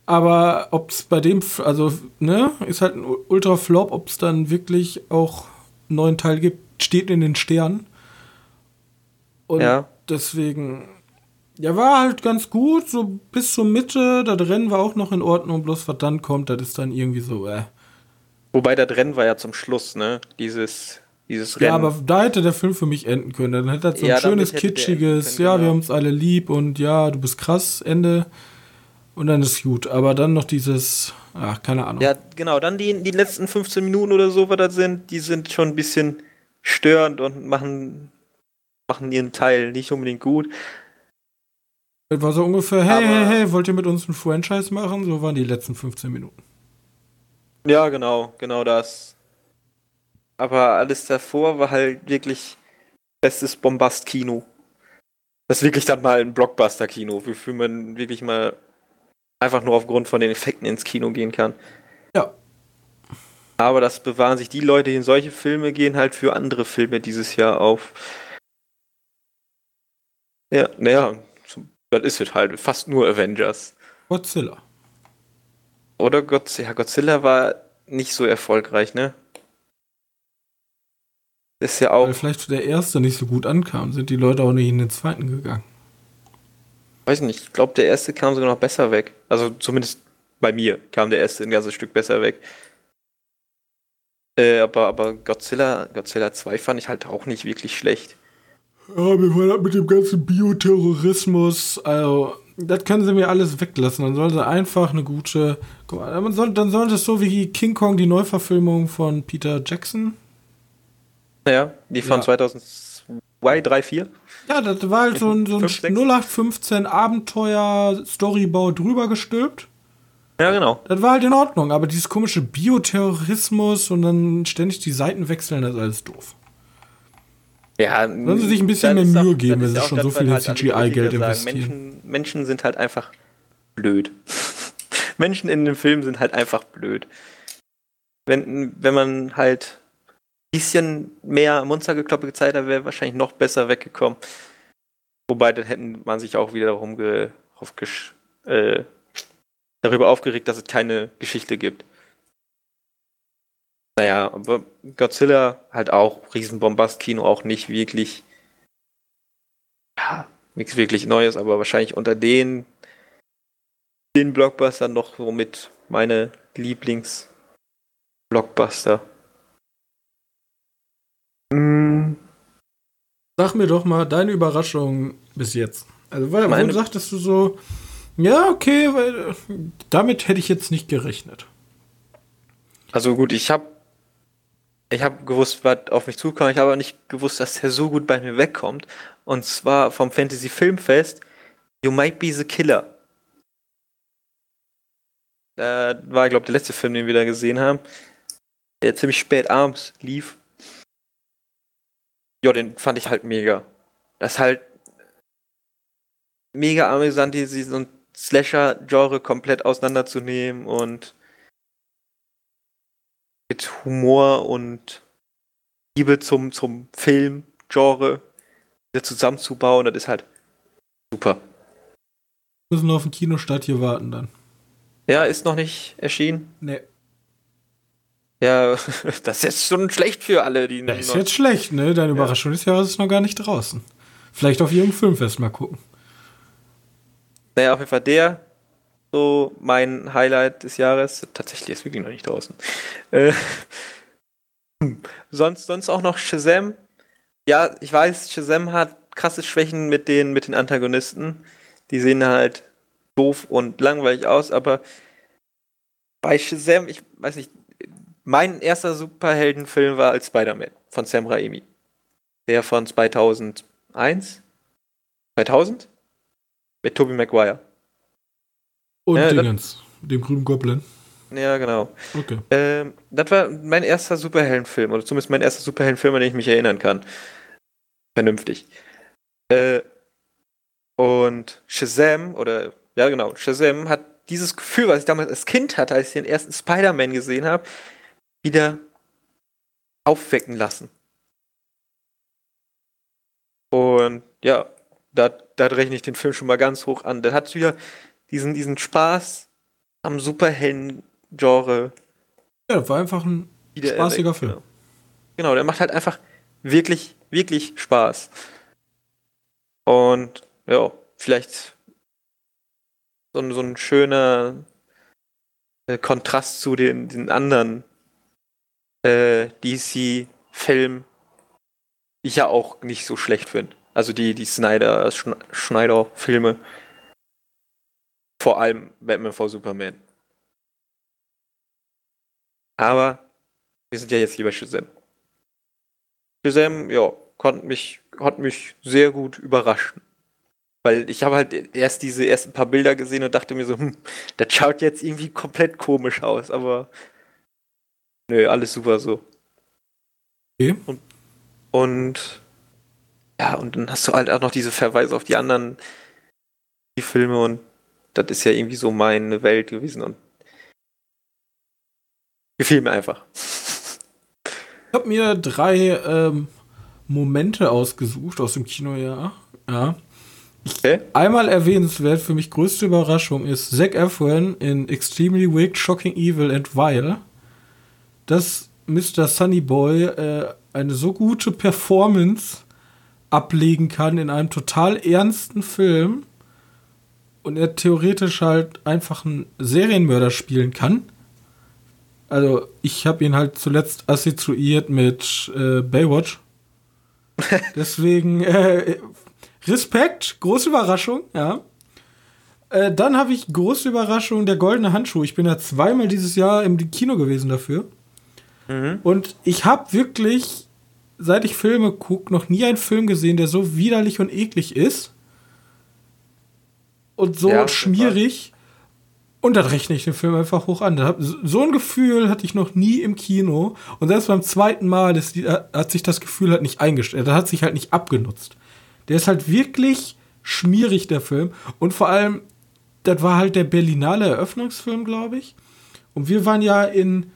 Aber ob es bei dem, also, ne, ist halt ein Ultra-Flop, ob es dann wirklich auch einen neuen Teil gibt, steht in den Sternen. Und ja. deswegen, ja, war halt ganz gut, so bis zur Mitte. Das Rennen war auch noch in Ordnung, bloß was dann kommt, das ist dann irgendwie so, äh. Wobei das Rennen war ja zum Schluss, ne? Dieses, dieses Rennen. Ja, aber da hätte der Film für mich enden können. Dann hätte er so ein ja, schönes, kitschiges, können, ja, genau. wir haben uns alle lieb und ja, du bist krass, Ende. Und dann ist gut. Aber dann noch dieses, ach, keine Ahnung. Ja, genau, dann die, die letzten 15 Minuten oder so, was das sind, die sind schon ein bisschen störend und machen, machen ihren Teil nicht unbedingt gut. Das war so ungefähr, hey, hey, hey, wollt ihr mit uns ein Franchise machen? So waren die letzten 15 Minuten. Ja, genau, genau das. Aber alles davor war halt wirklich bestes Bombast-Kino. Das ist wirklich dann mal ein Blockbuster-Kino, wofür man wirklich mal einfach nur aufgrund von den Effekten ins Kino gehen kann. Ja. Aber das bewahren sich die Leute, die in solche Filme gehen, halt für andere Filme dieses Jahr auf. Ja, naja, das ist es halt. Fast nur Avengers. Godzilla. Oder Godzilla. Godzilla war nicht so erfolgreich, ne? Ist ja auch. Weil vielleicht der erste nicht so gut ankam, sind die Leute auch nicht in den zweiten gegangen. Weiß nicht, ich glaube, der erste kam sogar noch besser weg. Also zumindest bei mir kam der erste ein ganzes Stück besser weg. Äh, aber, aber Godzilla, Godzilla 2 fand ich halt auch nicht wirklich schlecht. Ja, mir war das mit dem ganzen Bioterrorismus, also, das können sie mir alles weglassen. Dann sollen sie einfach eine gute. Man soll, dann sollen das so wie King Kong, die Neuverfilmung von Peter Jackson. Ja, die von ja. 2002, 3, 4. Ja, das war halt so ein, so ein 0815 Abenteuer-Storybau drüber gestülpt. Ja, genau. Das war halt in Ordnung, aber dieses komische Bioterrorismus und dann ständig die Seiten wechseln, das ist alles doof. Ja, Sollen sie sich ein bisschen mehr Mühe auch, geben, wenn sie schon so viel halt CGI-Geld investieren. Menschen, Menschen sind halt einfach blöd. Menschen in dem Film sind halt einfach blöd. Wenn, wenn man halt bisschen mehr Monstergekloppe gezeigt hätte, wäre wahrscheinlich noch besser weggekommen. Wobei, dann hätten man sich auch wieder darum ge, äh, darüber aufgeregt, dass es keine Geschichte gibt. Naja, aber Godzilla halt auch, Riesenbombast-Kino auch nicht wirklich, ja, nichts wirklich Neues, aber wahrscheinlich unter den, den Blockbustern noch womit meine Lieblings-Blockbuster. Hm. Sag mir doch mal deine Überraschung bis jetzt. Also, weil, meine, sagtest du so, ja, okay, weil damit hätte ich jetzt nicht gerechnet. Also gut, ich habe ich habe gewusst, was auf mich zukommt. Ich habe aber nicht gewusst, dass der so gut bei mir wegkommt. Und zwar vom Fantasy Filmfest You Might Be the Killer. Da war, glaube ich, der letzte Film, den wir da gesehen haben. Der ziemlich spät abends lief. Ja, den fand ich halt mega. Das ist halt mega amüsant, die, so ein Slasher-Genre komplett auseinanderzunehmen und mit Humor und Liebe zum, zum Film-Genre wieder zusammenzubauen, das ist halt super. Wir müssen auf den Kinostart hier warten dann. Ja, ist noch nicht erschienen? Nee. Ja, das ist jetzt schon schlecht für alle, die. Das ist jetzt schlecht, ne? Deine Überraschung ja. des Jahres ist noch gar nicht draußen. Vielleicht auf ihrem Filmfest mal gucken. Naja, auf jeden Fall der, so mein Highlight des Jahres. Tatsächlich ist wirklich noch nicht draußen. Äh, sonst, sonst auch noch Shazam. Ja, ich weiß, Shazam hat krasse Schwächen mit den, mit den Antagonisten. Die sehen halt doof und langweilig aus, aber bei Shazam, ich weiß nicht, mein erster Superheldenfilm war als Spider-Man von Sam Raimi. Der von 2001? 2000? Mit Tobey Maguire. Und ja, Dingens, dem grünen Goblin. Ja, genau. Okay. Ähm, das war mein erster Superheldenfilm, oder zumindest mein erster Superheldenfilm, an den ich mich erinnern kann. Vernünftig. Äh, und Shazam, oder, ja genau, Shazam hat dieses Gefühl, was ich damals als Kind hatte, als ich den ersten Spider-Man gesehen habe, wieder aufwecken lassen. Und ja, da, da rechne ich den Film schon mal ganz hoch an. Der hat wieder diesen, diesen Spaß am Superhelden-Genre. Ja, war einfach ein spaßiger Film. Genau. genau, der macht halt einfach wirklich, wirklich Spaß. Und ja, vielleicht so, ein, so ein schöner äh, Kontrast zu den, den anderen äh, DC-Filmen, die ich ja auch nicht so schlecht finde. Also die, die Snyder, Schneider-Filme. Vor allem Batman vor Superman. Aber wir sind ja jetzt lieber Shazam. Shazam, ja, konnte mich, hat mich sehr gut überraschen. Weil ich habe halt erst diese ersten paar Bilder gesehen und dachte mir so, hm, das schaut jetzt irgendwie komplett komisch aus, aber nö, alles super so. Okay. Und, und ja, und dann hast du halt auch noch diese Verweise auf die anderen die Filme und das ist ja irgendwie so meine Welt gewesen und gefiel mir einfach. Ich habe mir drei ähm, Momente ausgesucht aus dem Kinojahr. Ja. Okay. Einmal erwähnenswert, für mich größte Überraschung ist Zac Efron in Extremely Wicked, Shocking Evil and Vile. Dass Mr. Sunny Boy äh, eine so gute Performance ablegen kann in einem total ernsten Film und er theoretisch halt einfach einen Serienmörder spielen kann. Also ich habe ihn halt zuletzt assoziiert mit äh, Baywatch. Deswegen äh, Respekt, große Überraschung, ja. Äh, dann habe ich große Überraschung, der goldene Handschuh. Ich bin ja zweimal dieses Jahr im Kino gewesen dafür. Mhm. Und ich habe wirklich, seit ich Filme gucke, noch nie einen Film gesehen, der so widerlich und eklig ist. Und so ja, schmierig. Und dann rechne ich den Film einfach hoch an. So ein Gefühl hatte ich noch nie im Kino. Und selbst beim zweiten Mal ist, hat sich das Gefühl halt nicht eingestellt. Das hat sich halt nicht abgenutzt. Der ist halt wirklich schmierig, der Film. Und vor allem, das war halt der Berlinale Eröffnungsfilm, glaube ich. Und wir waren ja in,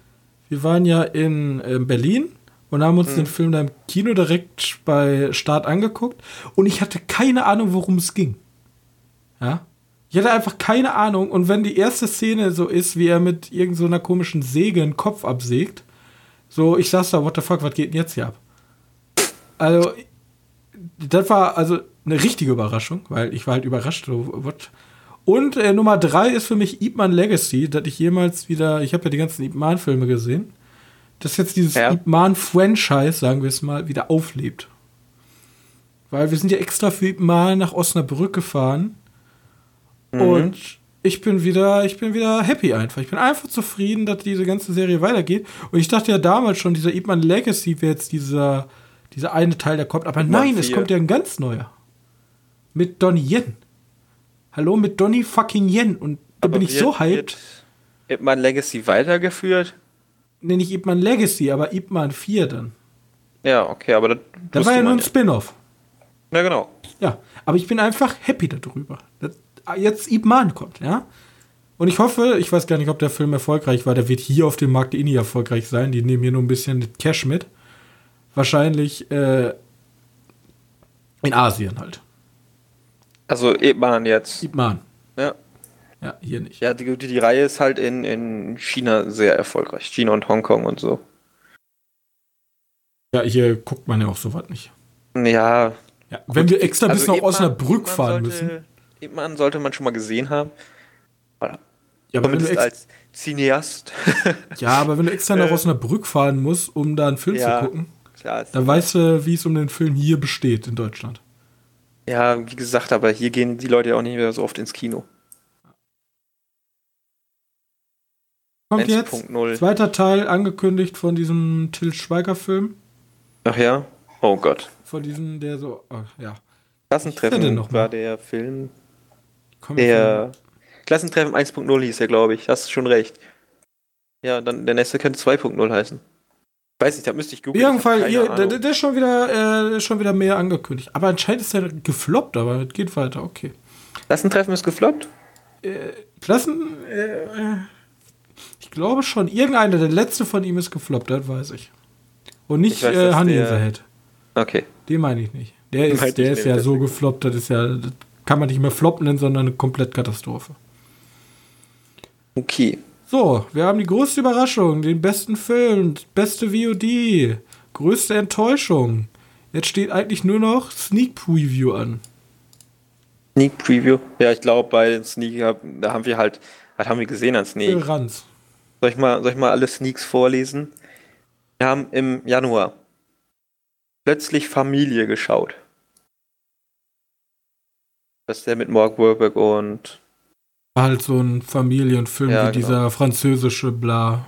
wir waren ja in äh, Berlin und haben uns mhm. den Film da im Kino direkt bei Start angeguckt. Und ich hatte keine Ahnung, worum es ging. Ja. Ich hatte einfach keine Ahnung. Und wenn die erste Szene so ist, wie er mit irgendeiner so komischen Säge einen Kopf absägt, so, ich saß da, what the fuck, was geht denn jetzt hier ab? Also, das war also eine richtige Überraschung, weil ich war halt überrascht. So, what? Und äh, Nummer drei ist für mich Ip Man Legacy, dass ich jemals wieder, ich habe ja die ganzen Ip Man Filme gesehen, dass jetzt dieses ja. Ip Man Franchise, sagen wir es mal, wieder auflebt. Weil wir sind ja extra für Ip Man nach Osnabrück gefahren mhm. und ich bin wieder, ich bin wieder happy einfach. Ich bin einfach zufrieden, dass diese ganze Serie weitergeht. Und ich dachte ja damals schon, dieser Ip Man Legacy wäre jetzt dieser, dieser eine Teil, der kommt. Aber nein, es kommt ja ein ganz neuer. Mit Donnie Yen. Hallo mit Donny fucking Yen. Und da aber bin ich so hyped. Ip Man Legacy weitergeführt? Nee, nicht Ip Man Legacy, aber Ip Man 4 dann. Ja, okay, aber das. Das war ja nur ein Spin-off. Ja, genau. Ja, aber ich bin einfach happy darüber. Dass jetzt Ip Man kommt, ja. Und ich hoffe, ich weiß gar nicht, ob der Film erfolgreich war. Der wird hier auf dem Markt eh nie erfolgreich sein. Die nehmen hier nur ein bisschen Cash mit. Wahrscheinlich äh, in Asien halt. Also Ebman jetzt. Ebman. Ja. Ja, hier nicht. Ja, die, die, die Reihe ist halt in, in China sehr erfolgreich. China und Hongkong und so. Ja, hier guckt man ja auch sowas nicht. Ja. ja wenn wir extra also bis nach Osnabrück fahren sollte, müssen. Ebman sollte man schon mal gesehen haben. Oder ja, aber wenn du als Cineast. ja, aber wenn du extra nach äh. Osnabrück fahren musst, um da einen Film ja, zu gucken, klar, dann weißt du, wie es um den Film hier besteht in Deutschland. Ja, wie gesagt, aber hier gehen die Leute ja auch nicht mehr so oft ins Kino. Kommt jetzt zweiter Teil angekündigt von diesem Till Schweiger Film. Ach ja? Oh Gott. Von diesem, der so, oh, ja. Klassentreffen noch war der Film. der Klassentreffen 1.0 hieß er, glaube ich. Hast du schon recht. Ja, dann der nächste könnte 2.0 heißen. Weiß nicht, da müsste ich googeln. Fall, ihr, der, der, ist schon wieder, äh, schon wieder mehr angekündigt. Aber anscheinend ist er gefloppt, aber es geht weiter, okay. Klassentreffen ist gefloppt? Äh, Klassen, äh, ich glaube schon. Irgendeiner, der letzte von ihm ist gefloppt, das weiß ich. Und nicht weiß, äh, Honey in the Head. Okay. Den meine ich nicht. Der ist, der ist ja so gefloppt, das ist ja, das kann man nicht mehr Flop nennen, sondern eine komplett Katastrophe. Okay. So, wir haben die größte Überraschung, den besten Film, beste VOD, größte Enttäuschung. Jetzt steht eigentlich nur noch Sneak Preview an. Sneak Preview? Ja, ich glaube, bei den Sneak, da haben wir halt, was haben wir gesehen an Sneak? Ranz. Soll ich mal, soll ich mal alle Sneaks vorlesen? Wir haben im Januar plötzlich Familie geschaut. Das ist der mit Mark Wahlberg und halt so ein Familienfilm ja, wie genau. dieser französische Bla.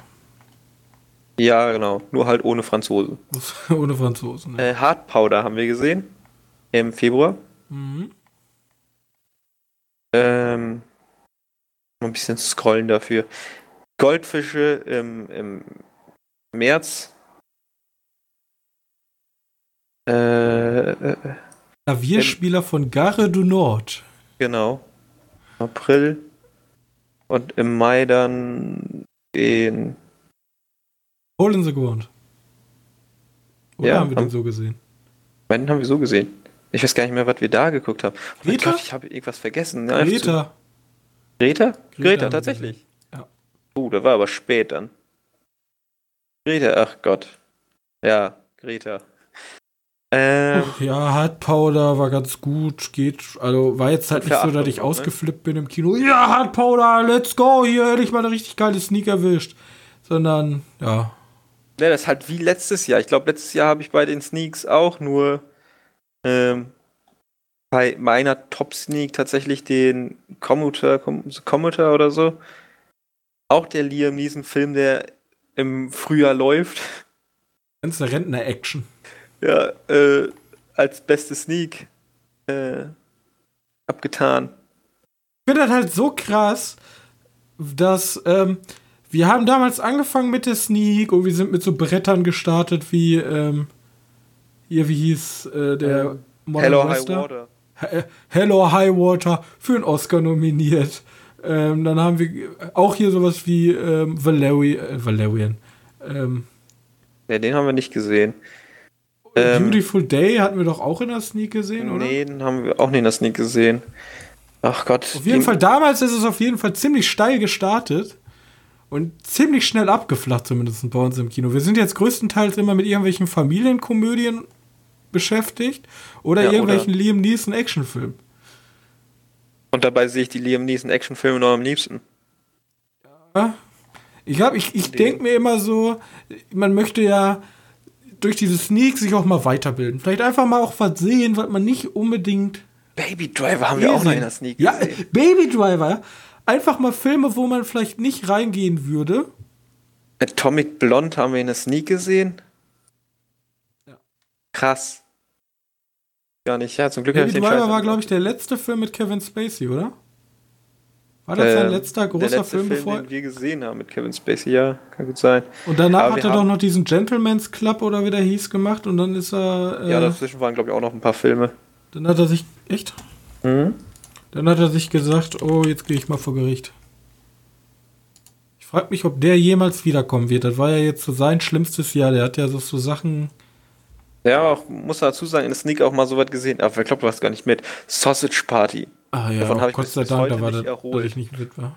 Ja, genau. Nur halt ohne Franzosen. ohne Franzosen. Ja. Äh, Hard Powder haben wir gesehen. Im Februar. Mhm. Ähm, ein bisschen scrollen dafür. Goldfische im, im März. Äh, äh, Klavierspieler von Gare du Nord. Genau. April. Und im Mai dann den. Hole in the Ground. Oder ja, haben wir den so gesehen? Meinen haben wir so gesehen. Ich weiß gar nicht mehr, was wir da geguckt haben. Oh Greta? Gott, ich habe irgendwas vergessen. Greta. Greta? Greta, Greta tatsächlich. Ja. Uh, da war aber spät dann. Greta, ach Gott. Ja, Greta. Ähm, ja, Hard Powder war ganz gut, geht, also war jetzt halt nicht so, dass ich ne? ausgeflippt bin im Kino. Ja, Hard Powder, let's go, hier hätte ich mal eine richtig geile Sneak erwischt. Sondern, ja. Ja, das ist halt wie letztes Jahr. Ich glaube, letztes Jahr habe ich bei den Sneaks auch nur ähm, bei meiner Top Sneak tatsächlich den Commuter, Commuter oder so. Auch der Liam Neeson Film, der im Frühjahr läuft. Ganz Rentner-Action. Ja, äh, als beste Sneak äh, abgetan. Ich finde das halt so krass, dass ähm, wir haben damals angefangen mit der Sneak und wir sind mit so Brettern gestartet wie ähm, hier, wie hieß äh, der ähm, Hello High Water. Äh, Hello High Water für einen Oscar nominiert. Ähm, dann haben wir auch hier sowas wie ähm, Valerian. Äh, Valerian. Ähm, ja, den haben wir nicht gesehen. Beautiful Day hatten wir doch auch in der Sneak gesehen, oder? Nee, den haben wir auch nicht in der Sneak gesehen. Ach Gott. Auf jeden Fall, damals ist es auf jeden Fall ziemlich steil gestartet und ziemlich schnell abgeflacht, zumindest bei uns im Kino. Wir sind jetzt größtenteils immer mit irgendwelchen Familienkomödien beschäftigt oder ja, irgendwelchen oder Liam Neeson Actionfilmen. Und dabei sehe ich die Liam Neeson Actionfilme noch am liebsten. Ja. Ich glaube, ich, ich denke mir immer so, man möchte ja durch diese Sneak sich auch mal weiterbilden. Vielleicht einfach mal auch was sehen, was man nicht unbedingt. Baby Driver haben wir auch noch in der Sneak ja, gesehen. Baby Driver. Einfach mal Filme, wo man vielleicht nicht reingehen würde. Atomic Blonde haben wir in der Sneak gesehen. Ja. Krass. Gar nicht, ja, zum Glück Baby Driver war, glaube ich, der letzte Film mit Kevin Spacey, oder? War das sein letzter großer der letzte Film, Film bevor? den wir gesehen haben mit Kevin Spacey, ja, kann gut sein. Und danach Aber hat er doch noch diesen Gentleman's Club oder wie der hieß gemacht und dann ist er. Äh, ja, dazwischen waren, glaube ich, auch noch ein paar Filme. Dann hat er sich. Echt? Mhm. Dann hat er sich gesagt, oh, jetzt gehe ich mal vor Gericht. Ich frage mich, ob der jemals wiederkommen wird. Das war ja jetzt so sein schlimmstes Jahr. Der hat ja so, so Sachen. Ja, auch, muss dazu sagen, in der Sneak auch mal so was gesehen. Aber ich glaube, du warst gar nicht mit. Sausage Party. Ah ja, Davon oh, Gott sei Dank, da war das, dass ich nicht mit war.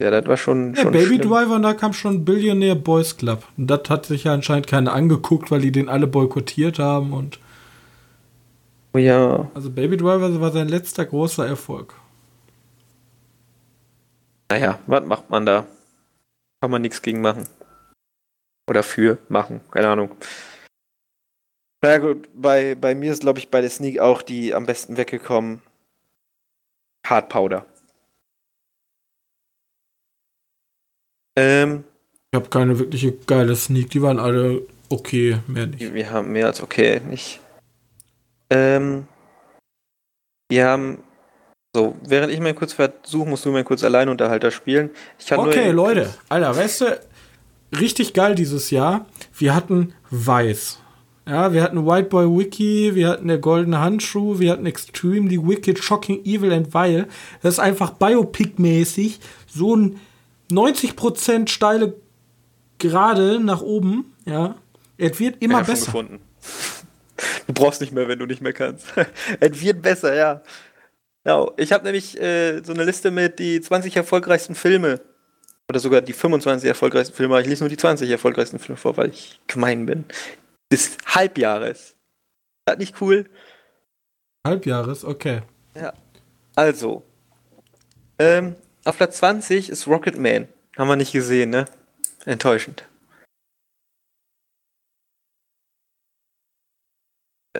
Ja, das war schon. Ja, schon Baby schlimm. Driver, und da kam schon Billionaire Boys Club. Und das hat sich ja anscheinend keiner angeguckt, weil die den alle boykottiert haben und. Oh ja. Also Baby Driver war sein letzter großer Erfolg. Naja, was macht man da? Kann man nichts gegen machen. Oder für machen, keine Ahnung. Na ja, gut, bei, bei mir ist, glaube ich, bei der Sneak auch die am besten weggekommen. Hard Powder. Ähm, ich habe keine wirkliche geile Sneak, die waren alle okay, mehr nicht. Wir haben mehr als okay, nicht. Ähm, wir haben so, während ich mal kurz versuche, musst du mal kurz Alleinunterhalter spielen. okay, Leute, Alter, weißt du, richtig geil dieses Jahr. Wir hatten Weiß. Ja, wir hatten White Boy Wiki, wir hatten der goldene Handschuh, wir hatten Extremely Wicked, Shocking, Evil and Vile. Das ist einfach Biopic-mäßig so ein 90% steile Gerade nach oben, ja. Es wird immer ja, besser. Gefunden. Du brauchst nicht mehr, wenn du nicht mehr kannst. es wird besser, ja. ja ich habe nämlich äh, so eine Liste mit die 20 erfolgreichsten Filme. Oder sogar die 25 erfolgreichsten Filme. Ich lese nur die 20 erfolgreichsten Filme vor, weil ich gemein bin des Halbjahres. Ist das nicht cool? Halbjahres, okay. Ja. Also. Ähm, auf Platz 20 ist Rocket Man. Haben wir nicht gesehen, ne? Enttäuschend.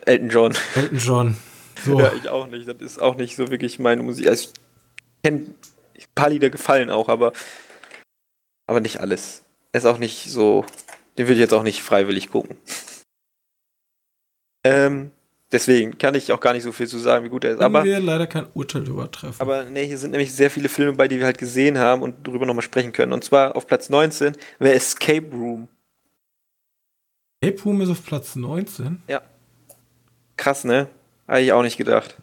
Elton John. Elton John. So. Ja, ich auch nicht. Das ist auch nicht so wirklich meine Musik. Also ich kenne ein paar Lieder gefallen auch, aber, aber nicht alles. Ist auch nicht so. Den würde ich jetzt auch nicht freiwillig gucken. Ähm, deswegen kann ich auch gar nicht so viel zu sagen, wie gut er ist. Aber wir leider kein Urteil übertreffen. Aber ne, hier sind nämlich sehr viele Filme bei, die wir halt gesehen haben und darüber nochmal sprechen können. Und zwar auf Platz 19 wäre Escape Room. Escape Room ist auf Platz 19? Ja. Krass, ne? Habe ich auch nicht gedacht.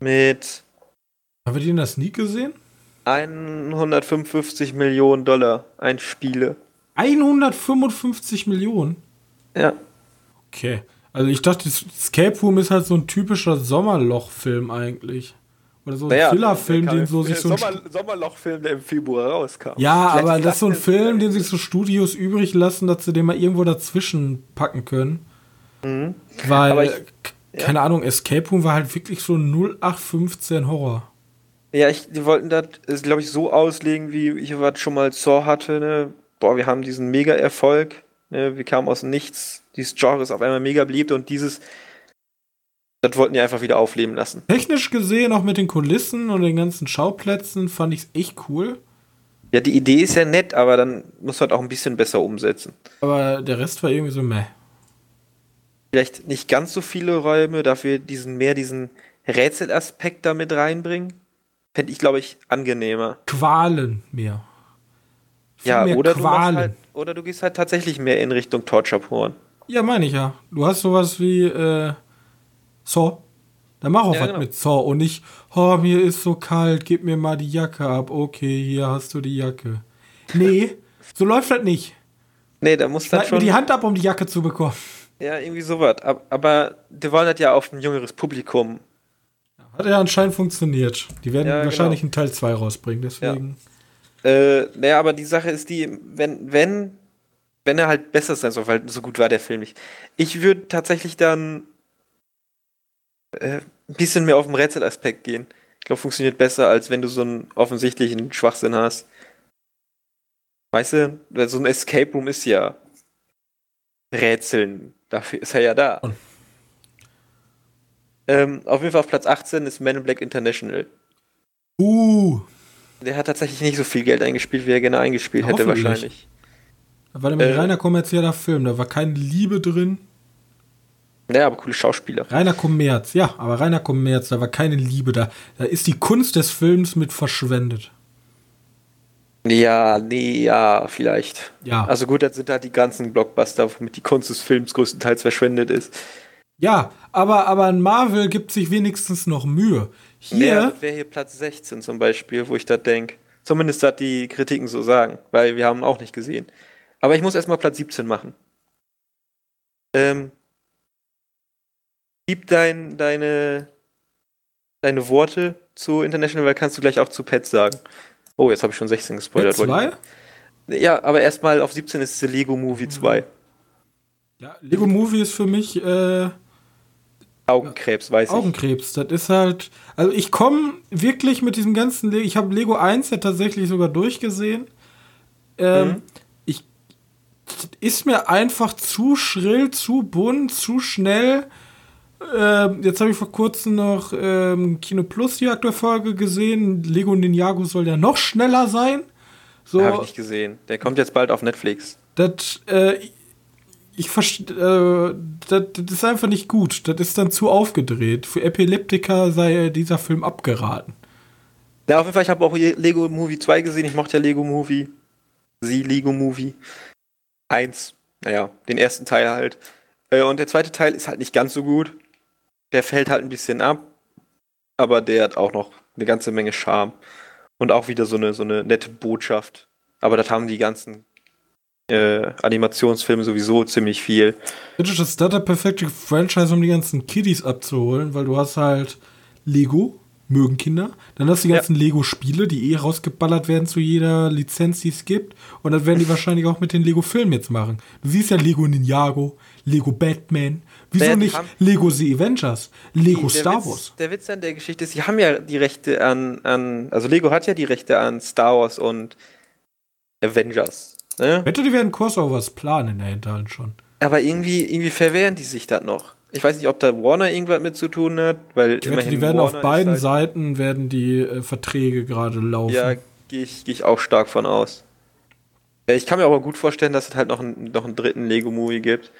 Mit. Haben wir die in der Sneak gesehen? 155 Millionen Dollar. Ein Spiele. 155 Millionen? Ja. Okay. Also ich dachte, Escape Room ist halt so ein typischer Sommerloch-Film eigentlich. Oder so ein naja, Thriller-Film, den so sich so ein Sommer Sommerloch-Film, der im Februar rauskam. Ja, Vielleicht aber das ist so ein Film, den sich so Studios übrig lassen, dass sie den mal irgendwo dazwischen packen können. Mhm. Weil, ich, keine ja. Ahnung, Escape Room war halt wirklich so 0815 Horror. Ja, ich, die wollten das, glaube ich, so auslegen, wie ich was schon mal Saw hatte. Ne? Boah, wir haben diesen Mega-Erfolg. Ne? Wir kamen aus nichts dieses Genre ist auf einmal mega beliebt und dieses Das wollten die einfach wieder aufleben lassen. Technisch gesehen, auch mit den Kulissen und den ganzen Schauplätzen, fand ich es echt cool. Ja, die Idee ist ja nett, aber dann muss man auch ein bisschen besser umsetzen. Aber der Rest war irgendwie so meh. Vielleicht nicht ganz so viele Räume, dafür diesen mehr diesen Rätselaspekt da mit reinbringen. Fände ich, glaube ich, angenehmer. Qualen mehr. Viel ja, mehr oder, Qualen. Du halt, oder du gehst halt tatsächlich mehr in Richtung Torture Porn. Ja, meine ich ja. Du hast sowas wie äh, Saw. Dann mach auch ja, was genau. mit Saw und nicht, oh, mir ist so kalt, gib mir mal die Jacke ab. Okay, hier hast du die Jacke. Nee, so läuft das nicht. Nee, da muss dann schon. die Hand ab, um die Jacke zu bekommen. Ja, irgendwie sowas. Aber die wollen das ja auf ein jüngeres Publikum. Hat ja anscheinend funktioniert. Die werden ja, wahrscheinlich genau. einen Teil 2 rausbringen, deswegen. Ja. Äh, naja, aber die Sache ist die, wenn, wenn, wenn er halt besser sein soll, weil so gut war der Film nicht. Ich würde tatsächlich dann äh, ein bisschen mehr auf den Rätselaspekt gehen. Ich glaube, funktioniert besser, als wenn du so einen offensichtlichen Schwachsinn hast. Weißt du, so ein Escape Room ist ja Rätseln. Dafür ist er ja da. Ähm, auf jeden Fall auf Platz 18 ist Man in Black International. Uh. Der hat tatsächlich nicht so viel Geld eingespielt, wie er gerne eingespielt hätte, wahrscheinlich. Da war nämlich äh, reiner kommerzieller Film, da war keine Liebe drin. Ja, aber coole Schauspieler. Reiner Kommerz, ja, aber reiner Kommerz, da war keine Liebe da. Da ist die Kunst des Films mit verschwendet. Ja, nee, ja, vielleicht. Ja. Also gut, das sind halt die ganzen Blockbuster, womit die Kunst des Films größtenteils verschwendet ist. Ja, aber, aber ein Marvel gibt sich wenigstens noch Mühe. Hier. Ja, wäre hier Platz 16 zum Beispiel, wo ich da denke. Zumindest hat die Kritiken so sagen, weil wir haben auch nicht gesehen. Aber ich muss erstmal Platz 17 machen. Ähm, gib dein, deine, deine Worte zu International, weil kannst du gleich auch zu Pets sagen. Oh, jetzt habe ich schon 16 gespoilert. Pet 2? Ja, aber erstmal auf 17 ist The Lego Movie 2. Ja, Lego Movie ist für mich äh, Augenkrebs, weiß Augenkrebs, ich. das ist halt. Also ich komme wirklich mit diesem ganzen Lego. Ich habe Lego 1 ja tatsächlich sogar durchgesehen. Ähm, mhm. Ist mir einfach zu schrill, zu bunt, zu schnell. Ähm, jetzt habe ich vor kurzem noch ähm, Kino Plus die aktuelle Folge gesehen. Lego Ninjago soll ja noch schneller sein. So, habe ich nicht gesehen. Der kommt jetzt bald auf Netflix. Das, äh, ich verstehe, äh, das, das ist einfach nicht gut. Das ist dann zu aufgedreht. Für Epileptiker sei dieser Film abgeraten. Ja, auf jeden Fall, ich habe auch Lego Movie 2 gesehen. Ich mochte ja Lego Movie. Sie Lego Movie 1. Naja, den ersten Teil halt. Äh, und der zweite Teil ist halt nicht ganz so gut. Der fällt halt ein bisschen ab. Aber der hat auch noch eine ganze Menge Charme. Und auch wieder so eine, so eine nette Botschaft. Aber das haben die ganzen äh, Animationsfilme sowieso ziemlich viel. Das ist das perfekte Franchise, um die ganzen Kiddies abzuholen, weil du hast halt Lego, mögen Kinder. Dann hast du die ganzen ja. Lego-Spiele, die eh rausgeballert werden zu jeder Lizenz, die es gibt. Und das werden die wahrscheinlich auch mit den Lego-Filmen jetzt machen. Du siehst ja Lego Ninjago, Lego Batman. Wieso der nicht Lego The Avengers, Lego die, Star Witz, Wars? Der Witz an der Geschichte ist, sie haben ja die Rechte an, an, also Lego hat ja die Rechte an Star Wars und Avengers. Ne? Wette, die werden Crossovers planen in der Hinterhand schon. Aber irgendwie, irgendwie verwehren die sich das noch. Ich weiß nicht, ob da Warner irgendwas mit zu tun hat, weil ich wette, die werden Warner auf beiden halt Seiten werden die äh, Verträge gerade laufen. Ja, gehe ich, geh ich auch stark von aus. Ich kann mir aber gut vorstellen, dass es halt noch, ein, noch einen dritten Lego-Movie gibt.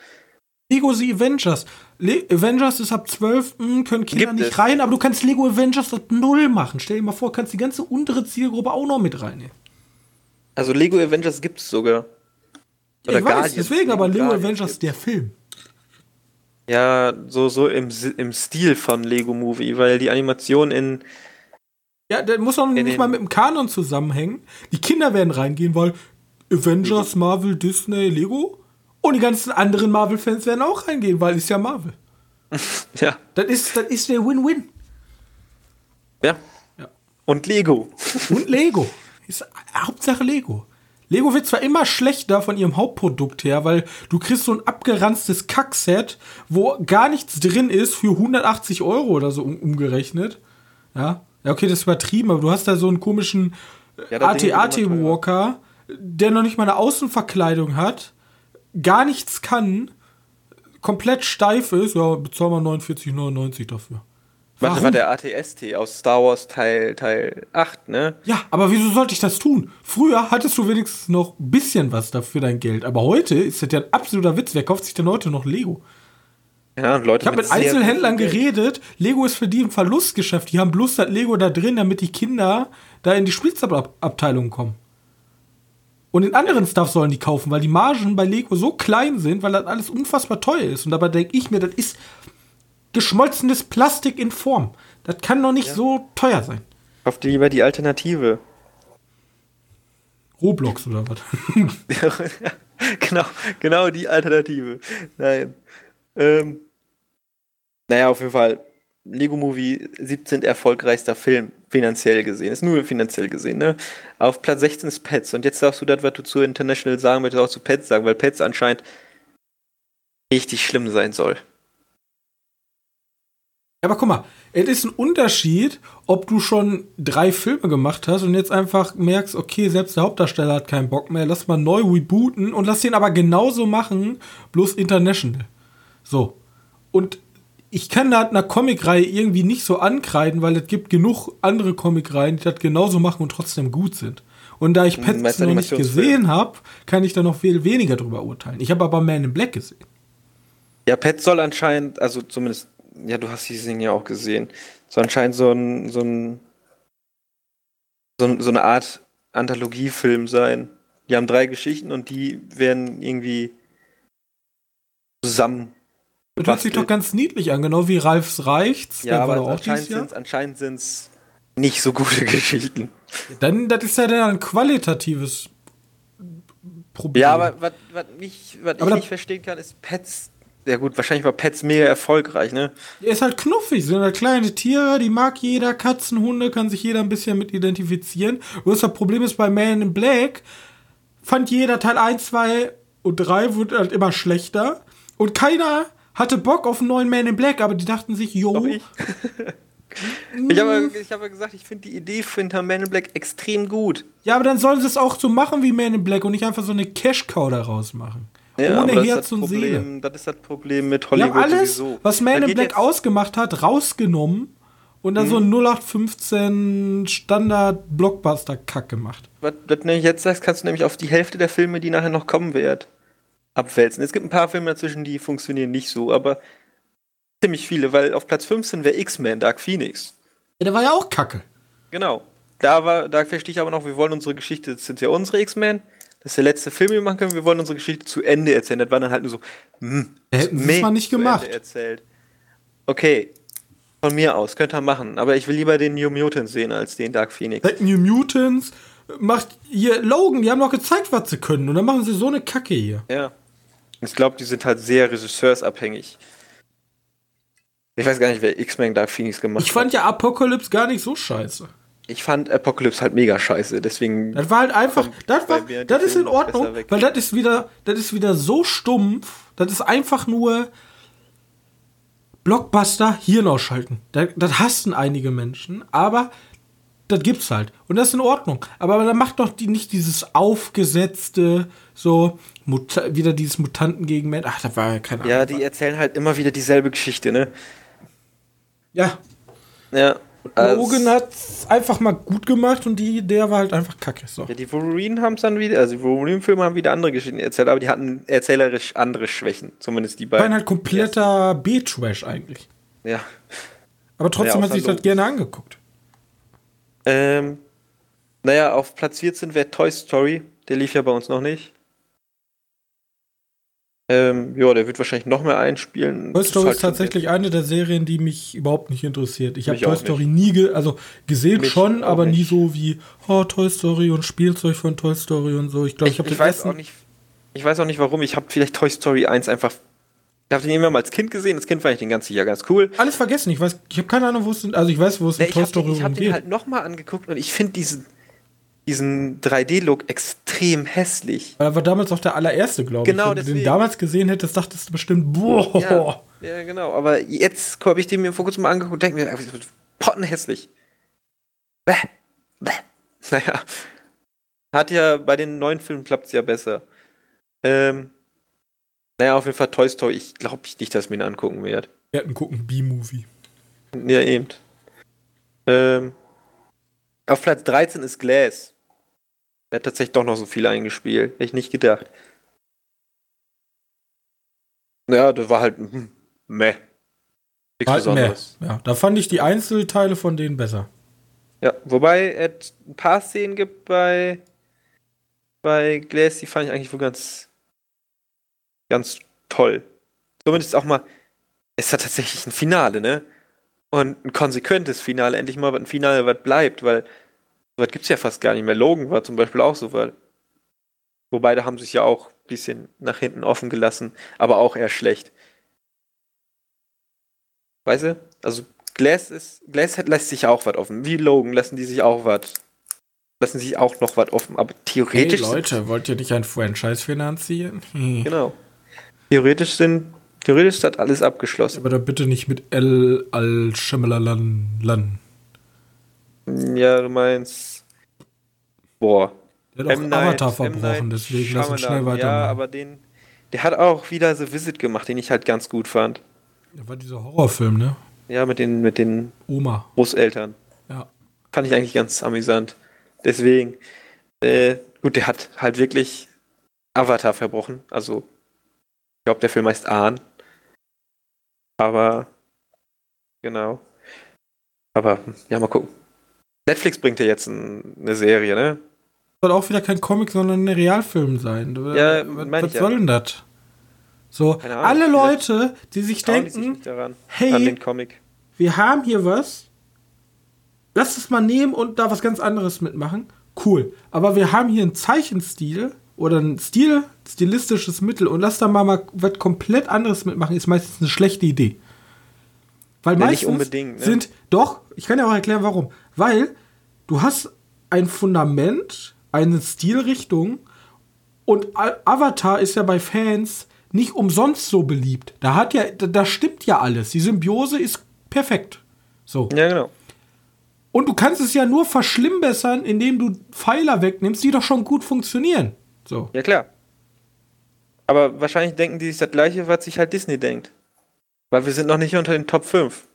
Lego The Avengers. Le Avengers ist ab 12, mh, hm, können Kinder gibt nicht es? rein, aber du kannst Lego Avengers ab 0 machen. Stell dir mal vor, kannst die ganze untere Zielgruppe auch noch mit reinnehmen. Also Lego Avengers gibt es sogar. Oder ich weiß, Guardians. deswegen, aber Lego Guardians Avengers, gibt's. der Film. Ja, so, so im, im Stil von Lego Movie, weil die Animation in. Ja, der muss auch nicht mal mit dem Kanon zusammenhängen. Die Kinder werden reingehen, weil Avengers, Marvel, Disney, Lego. Und die ganzen anderen Marvel-Fans werden auch reingehen, weil ist ja Marvel. ja. Das ist, das ist der Win-Win. Ja. ja. Und Lego. Und Lego. Ist Hauptsache Lego. Lego wird zwar immer schlechter von ihrem Hauptprodukt her, weil du kriegst so ein abgeranztes Kackset, wo gar nichts drin ist für 180 Euro oder so umgerechnet. Ja, ja okay, das ist übertrieben, aber du hast da so einen komischen ja, AT-AT-Walker, der noch nicht mal eine Außenverkleidung hat, gar nichts kann, komplett steif ist, ja, bezahlen wir 49,99 dafür. Was war der ATST aus Star Wars Teil, Teil 8, ne? Ja, aber wieso sollte ich das tun? Früher hattest du wenigstens noch ein bisschen was dafür dein Geld. Aber heute ist das ja ein absoluter Witz. Wer kauft sich denn heute noch Lego? Ja, Leute ich habe mit, mit Einzelhändlern geredet. Lego ist für die ein Verlustgeschäft. Die haben bloß das Lego da drin, damit die Kinder da in die Spielzeugabteilung kommen. Und in anderen Stuff sollen die kaufen, weil die Margen bei Lego so klein sind, weil das alles unfassbar teuer ist. Und dabei denke ich mir, das ist geschmolzenes Plastik in Form. Das kann doch nicht ja. so teuer sein. Kauft dir lieber die Alternative. Roblox oder was? genau, genau die Alternative. Nein. Ähm, naja, auf jeden Fall. Lego Movie 17. erfolgreichster Film, finanziell gesehen. Ist nur finanziell gesehen, ne? Auf Platz 16 ist Pets. Und jetzt darfst du das, was du zu International sagen möchtest, auch zu Pets sagen, weil Pets anscheinend richtig schlimm sein soll. Aber guck mal, es ist ein Unterschied, ob du schon drei Filme gemacht hast und jetzt einfach merkst, okay, selbst der Hauptdarsteller hat keinen Bock mehr, lass mal neu rebooten und lass den aber genauso machen, bloß international. So. Und ich kann da einer Comicreihe irgendwie nicht so ankreiden, weil es gibt genug andere Comicreihen, die das genauso machen und trotzdem gut sind. Und da ich Pets noch nicht gesehen habe, kann ich da noch viel weniger drüber urteilen. Ich habe aber Man in Black gesehen. Ja, Pets soll anscheinend, also zumindest ja, du hast diesen ja auch gesehen. So anscheinend so ein, so ein, so, so eine Art Anthologiefilm sein. Die haben drei Geschichten und die werden irgendwie zusammen. Das hört sich doch ganz niedlich an, genau wie Ralfs Reichts. Ja, aber auch anscheinend sind es nicht so gute Geschichten. Dann, das ist ja dann ein qualitatives Problem. Ja, aber was, was, mich, was ich nicht verstehen kann, ist Pets ja gut, wahrscheinlich war Pets mega erfolgreich, ne? Er ist halt knuffig, sind halt kleine Tiere, die mag jeder, Katzen, Hunde, kann sich jeder ein bisschen mit identifizieren. Und das Problem ist bei Man in Black, fand jeder Teil 1, 2 und 3 wurde halt immer schlechter. Und keiner hatte Bock auf einen neuen Man in Black, aber die dachten sich, jo. ich. ich habe ich hab gesagt, ich finde die Idee hinter Man in Black extrem gut. Ja, aber dann sollen sie es auch so machen wie Man in Black und nicht einfach so eine Cash-Cow daraus machen. Ja, Ohne Herz und Problem, Seele. Das ist das Problem mit Hollywood Wir haben alles, sowieso. was Man in Black ausgemacht hat, rausgenommen und dann mhm. so ein 0815 Standard-Blockbuster-Kack gemacht. Was, was du jetzt sagst, kannst du nämlich auf die Hälfte der Filme, die nachher noch kommen werden, abwälzen. Es gibt ein paar Filme dazwischen, die funktionieren nicht so, aber ziemlich viele, weil auf Platz 15 wäre X-Men, Dark Phoenix. Ja, der war ja auch kacke. Genau. Da, war, da verstehe ich aber noch, wir wollen unsere Geschichte, das sind ja unsere X-Men, das ist der letzte Film, den wir machen können. Wir wollen unsere Geschichte zu Ende erzählen. Das war dann halt nur so, hm, hätten wir nicht gemacht. erzählt. Okay, von mir aus, könnte er machen. Aber ich will lieber den New Mutants sehen als den Dark Phoenix. New Mutants macht hier Logan, die haben doch gezeigt, was sie können. Und dann machen sie so eine Kacke hier. Ja. Ich glaube, die sind halt sehr regisseursabhängig. Ich weiß gar nicht, wer X-Men Dark Phoenix gemacht hat. Ich fand ja Apocalypse gar nicht so scheiße ich fand Apocalypse halt mega scheiße, deswegen. Das war halt einfach, das, war, das ist in Ordnung, weil das ist wieder, das ist wieder so stumpf, das ist einfach nur Blockbuster Hirn ausschalten. Das, das hassen einige Menschen, aber das gibt's halt. Und das ist in Ordnung. Aber dann macht doch die nicht dieses aufgesetzte, so, Muta wieder dieses Mutanten gegen Menschen. Ach, das war ja keine Ahnung. Ja, die erzählen halt immer wieder dieselbe Geschichte, ne? Ja. Ja. Logan hat es einfach mal gut gemacht und die, der war halt einfach kacke. So. Ja, die Wolverine haben es dann wieder, also die Wolverine-Filme haben wieder andere Geschichten erzählt, aber die hatten erzählerisch andere Schwächen, zumindest die beiden. Waren halt kompletter B-Trash eigentlich. Ja. Aber trotzdem ja, hat sich das gerne angeguckt. Ähm, naja, auf Platz 14 wäre Toy Story, der lief ja bei uns noch nicht. Ähm, ja, der wird wahrscheinlich noch mehr einspielen. Toy Story ist, halt tatsächlich eine der Serien, die mich überhaupt nicht interessiert. Ich habe Toy Story nie ge also gesehen mich schon, aber nicht. nie so wie oh, Toy Story und Spielzeug von Toy Story und so. Ich glaube, ich, ich habe den weiß auch nicht. Ich weiß auch nicht warum. Ich habe vielleicht Toy Story 1 einfach. Ich habe den immer mal als Kind gesehen. Als Kind fand ich den ganzen Jahr ganz cool. Alles vergessen. Ich weiß, ich habe keine Ahnung, wo es. Also ich weiß, wo es nee, in Toy Story geht. Ich habe den halt nochmal angeguckt und ich finde diesen diesen 3D-Look extrem hässlich. Weil er war damals auch der allererste, glaube genau, ich. Wenn du den damals gesehen hättest, dachtest du bestimmt, boah. Ja, ja genau. Aber jetzt habe ich den mir vor kurzem mal angeguckt und denke mir, pottenhässlich. Bäh. Bäh. Naja. Hat ja bei den neuen Filmen klappt es ja besser. Ähm, Naja, auf jeden Fall Toy Story. Ich glaube nicht, dass ich mir ihn angucken werde. Wir hätten gucken B-Movie. Ja, eben. Ähm, auf Platz 13 ist Glass. Der hat tatsächlich doch noch so viel eingespielt. Hätte ich nicht gedacht. Ja, das war halt hm, meh. Nichts halt Besonderes. Meh. Ja, da fand ich die Einzelteile von denen besser. Ja, wobei es ein paar Szenen gibt bei, bei Glass, die fand ich eigentlich wohl ganz, ganz toll. Zumindest auch mal, es hat tatsächlich ein Finale, ne? Und ein konsequentes Finale, endlich mal ein Finale, was bleibt, weil sowas gibt es ja fast gar nicht mehr. Logan war zum Beispiel auch so was. Wobei, da haben sich ja auch ein bisschen nach hinten offen gelassen, aber auch eher schlecht. Weißt du? Also Glass ist, Glass lässt sich auch was offen. Wie Logan lassen die sich auch was. Lassen sich auch noch was offen. Aber theoretisch. Hey Leute, wollt ihr nicht ein Franchise finanzieren? Hm. Genau. Theoretisch sind, theoretisch ist alles abgeschlossen. Aber da bitte nicht mit L al Shyamalan. Ja, du meinst. Boah. Der hat auch M Avatar verbrochen, deswegen lass uns schnell weiter. Ja, aber den. Der hat auch wieder The Visit gemacht, den ich halt ganz gut fand. Das war dieser Horrorfilm, ne? Ja, mit den, mit den Oma. Großeltern. Ja. Fand ich eigentlich ganz amüsant. Deswegen, äh, gut, der hat halt wirklich Avatar verbrochen. Also, ich glaube, der Film heißt Ahn. Aber, genau. Aber, ja, mal gucken. Netflix bringt ja jetzt ein, eine Serie, ne? Soll auch wieder kein Comic, sondern ein Realfilm sein. Ja, was, was soll ja. denn das? So, Ahnung, alle Leute, die sich denken, die daran, hey, wir haben hier was, lass es mal nehmen und da was ganz anderes mitmachen. Cool. Aber wir haben hier einen Zeichenstil oder ein Stil, stilistisches Mittel und lass da mal, mal was komplett anderes mitmachen, ist meistens eine schlechte Idee. Weil ja, meistens ne? sind, doch, ich kann ja auch erklären, warum. Weil du hast ein Fundament, eine Stilrichtung und Avatar ist ja bei Fans nicht umsonst so beliebt. Da hat ja, da, da stimmt ja alles. Die Symbiose ist perfekt. So. Ja, genau. Und du kannst es ja nur verschlimmbessern, indem du Pfeiler wegnimmst, die doch schon gut funktionieren. So. Ja, klar. Aber wahrscheinlich denken die sich das gleiche, was sich halt Disney denkt. Weil wir sind noch nicht unter den Top 5.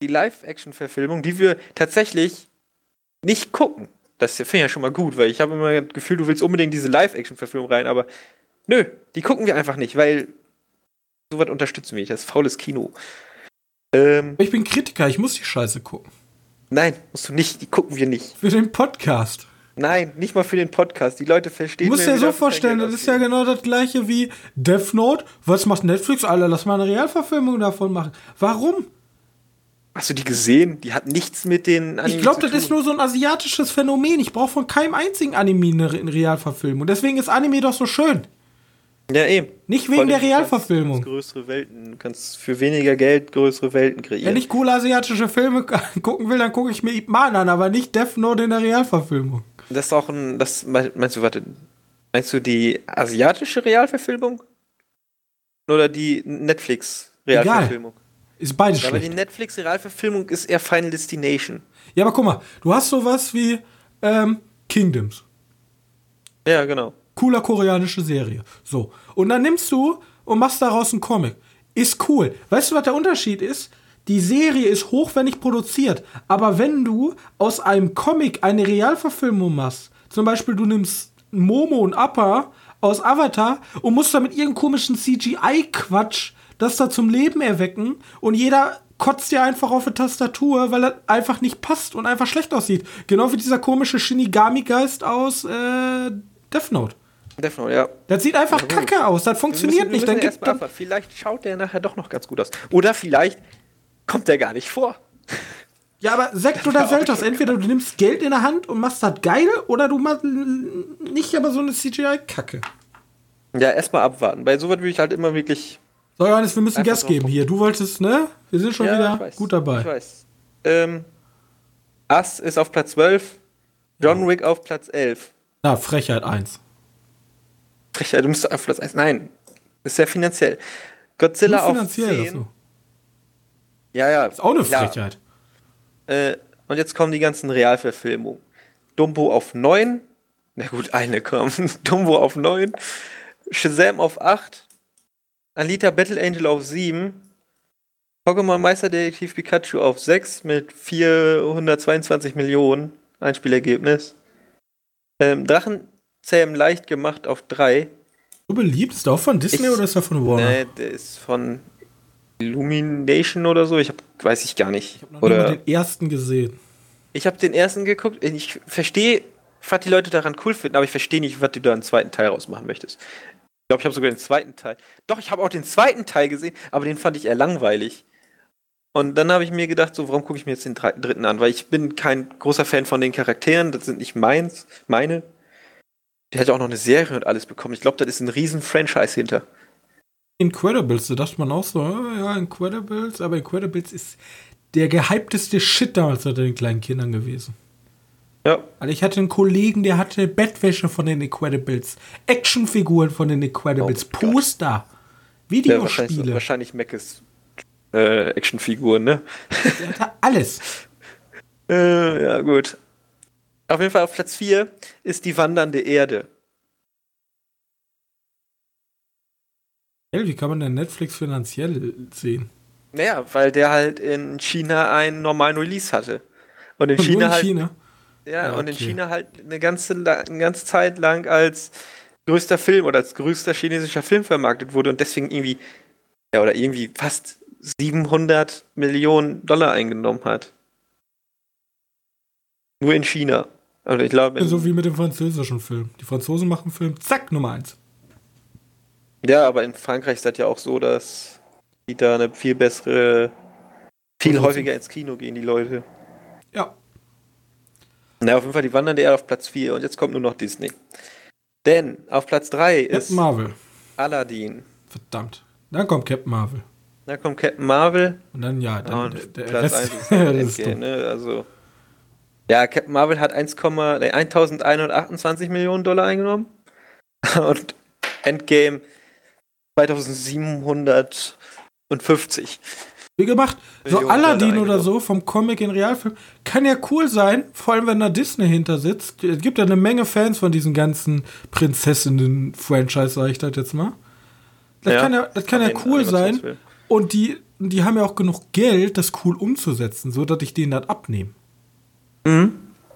Die Live-Action-Verfilmung, die wir tatsächlich nicht gucken. Das finde ich ja schon mal gut, weil ich habe immer das Gefühl, du willst unbedingt diese Live-Action-Verfilmung rein, aber nö, die gucken wir einfach nicht, weil sowas unterstützen wir nicht. Das ist faules Kino. Ähm, ich bin Kritiker, ich muss die Scheiße gucken. Nein, musst du nicht, die gucken wir nicht. Für den Podcast. Nein, nicht mal für den Podcast. Die Leute verstehen. Du musst dir so vorstellen, das ist ja genau das gleiche wie Death Note. Was macht Netflix? Alter, lass mal eine Realverfilmung davon machen. Warum? Hast du die gesehen? Die hat nichts mit den Anime Ich glaube, das ist nur so ein asiatisches Phänomen. Ich brauche von keinem einzigen Anime eine Realverfilmung. Deswegen ist Anime doch so schön. Ja, eben. Nicht wegen der Realverfilmung. Du größere Welten, du kannst für weniger Geld größere Welten kreieren. Wenn ich coole asiatische Filme gucken will, dann gucke ich mir Ip Man an, aber nicht Death Note in der Realverfilmung. Das ist auch ein, das meinst du, warte, meinst du die asiatische Realverfilmung? Oder die Netflix-Realverfilmung? Ist beides schlecht. Aber die Netflix-Realverfilmung ist eher Final Destination. Ja, aber guck mal, du hast sowas wie ähm, Kingdoms. Ja, genau. Cooler koreanische Serie. So. Und dann nimmst du und machst daraus einen Comic. Ist cool. Weißt du, was der Unterschied ist? Die Serie ist hochwendig produziert. Aber wenn du aus einem Comic eine Realverfilmung machst, zum Beispiel du nimmst Momo und Appa aus Avatar und musst da mit irgendeinem komischen CGI-Quatsch das da zum Leben erwecken und jeder kotzt dir einfach auf die Tastatur, weil er einfach nicht passt und einfach schlecht aussieht. Genau wie dieser komische Shinigami-Geist aus äh, Death Note. Death Note, ja. Das sieht einfach ja, kacke aus, das funktioniert müssen, nicht. Dann gibt dann vielleicht schaut der nachher doch noch ganz gut aus. Oder vielleicht kommt der gar nicht vor. Ja, aber Sekt oder Seltos, entweder du nimmst Geld in der Hand und machst das geil, oder du machst nicht aber so eine CGI-Kacke. Ja, erstmal abwarten. Bei sowas würde ich halt immer wirklich so, Johannes, wir müssen Gas geben hier. Du wolltest, ne? Wir sind schon ja, wieder gut dabei. Ich weiß. Ähm, Ass ist auf Platz 12, John Wick auf Platz 11. Na, Frechheit 1. Frechheit, du musst auf Platz 1. Nein, ist sehr finanziell. Godzilla finanziell, auf 10. Ja, ja. Ist auch eine Frechheit. Äh, und jetzt kommen die ganzen Realverfilmungen. Dumbo auf 9, Na gut, eine kommt. Dumbo auf 9, Shazam auf 8, Alita Battle Angel auf 7, Pokémon Meisterdetektiv Pikachu auf 6 mit 422 Millionen Einspielergebnis. Ähm, Drachenzähmen leicht gemacht auf 3. So beliebt? Ist der auch von Disney ich, oder ist der von Warner? Nee, der ist von Illumination oder so. Ich hab, weiß ich gar nicht. Ich habe oder den ersten gesehen. Ich habe den ersten geguckt. Ich verstehe, was die Leute daran cool finden, aber ich verstehe nicht, was du da einen zweiten Teil rausmachen möchtest. Ich glaube, ich habe sogar den zweiten Teil. Doch, ich habe auch den zweiten Teil gesehen, aber den fand ich eher langweilig. Und dann habe ich mir gedacht, so, warum gucke ich mir jetzt den dritten an? Weil ich bin kein großer Fan von den Charakteren, das sind nicht meins, meine. Der hat auch noch eine Serie und alles bekommen. Ich glaube, das ist ein riesen Franchise hinter. Incredibles, da dachte man auch so, ja, Incredibles, aber Incredibles ist der gehypteste Shit damals unter den kleinen Kindern gewesen. Ja. Also ich hatte einen Kollegen, der hatte Bettwäsche von den Incredibles, Actionfiguren von den Incredibles, oh Poster, Videospiele. Ja, wahrscheinlich, wahrscheinlich Mac äh, Actionfiguren, ne? Der hatte alles. äh, ja, gut. Auf jeden Fall auf Platz 4 ist die wandernde Erde. Wie kann man denn Netflix finanziell sehen? Naja, weil der halt in China einen normalen Release hatte. Und in und China in halt. China? Ja, ja und in China halt eine ganze, eine ganze Zeit lang als größter Film oder als größter chinesischer Film vermarktet wurde und deswegen irgendwie, ja, oder irgendwie fast 700 Millionen Dollar eingenommen hat. Nur in China. Also ich glaube. So wie mit dem französischen Film. Die Franzosen machen Film, zack, Nummer eins. Ja, aber in Frankreich ist das ja auch so, dass die da eine viel bessere, viel also häufiger ins Kino gehen, die Leute. Ja. Na, auf jeden Fall, die wandern eher auf Platz 4 und jetzt kommt nur noch Disney. Denn auf Platz 3 ist Marvel. Aladdin. Verdammt. Dann kommt Captain Marvel. Dann kommt Captain Marvel. Und dann, ja, dann und der Platz Rest, 1 ist halt Endgame, ne? Also. Ja, Captain Marvel hat 1, nee, 1128 Millionen Dollar eingenommen. Und Endgame 2750. Wie gemacht. Millionen so Aladdin oder so vom Comic in Realfilm kann ja cool sein, vor allem wenn da Disney hinter sitzt. Es gibt ja eine Menge Fans von diesen ganzen Prinzessinnen-Franchise, sag ich das jetzt mal. Das ja, kann ja, das kann ja cool sein. Und die, die haben ja auch genug Geld, das cool umzusetzen, so dass ich denen das abnehme. Mhm.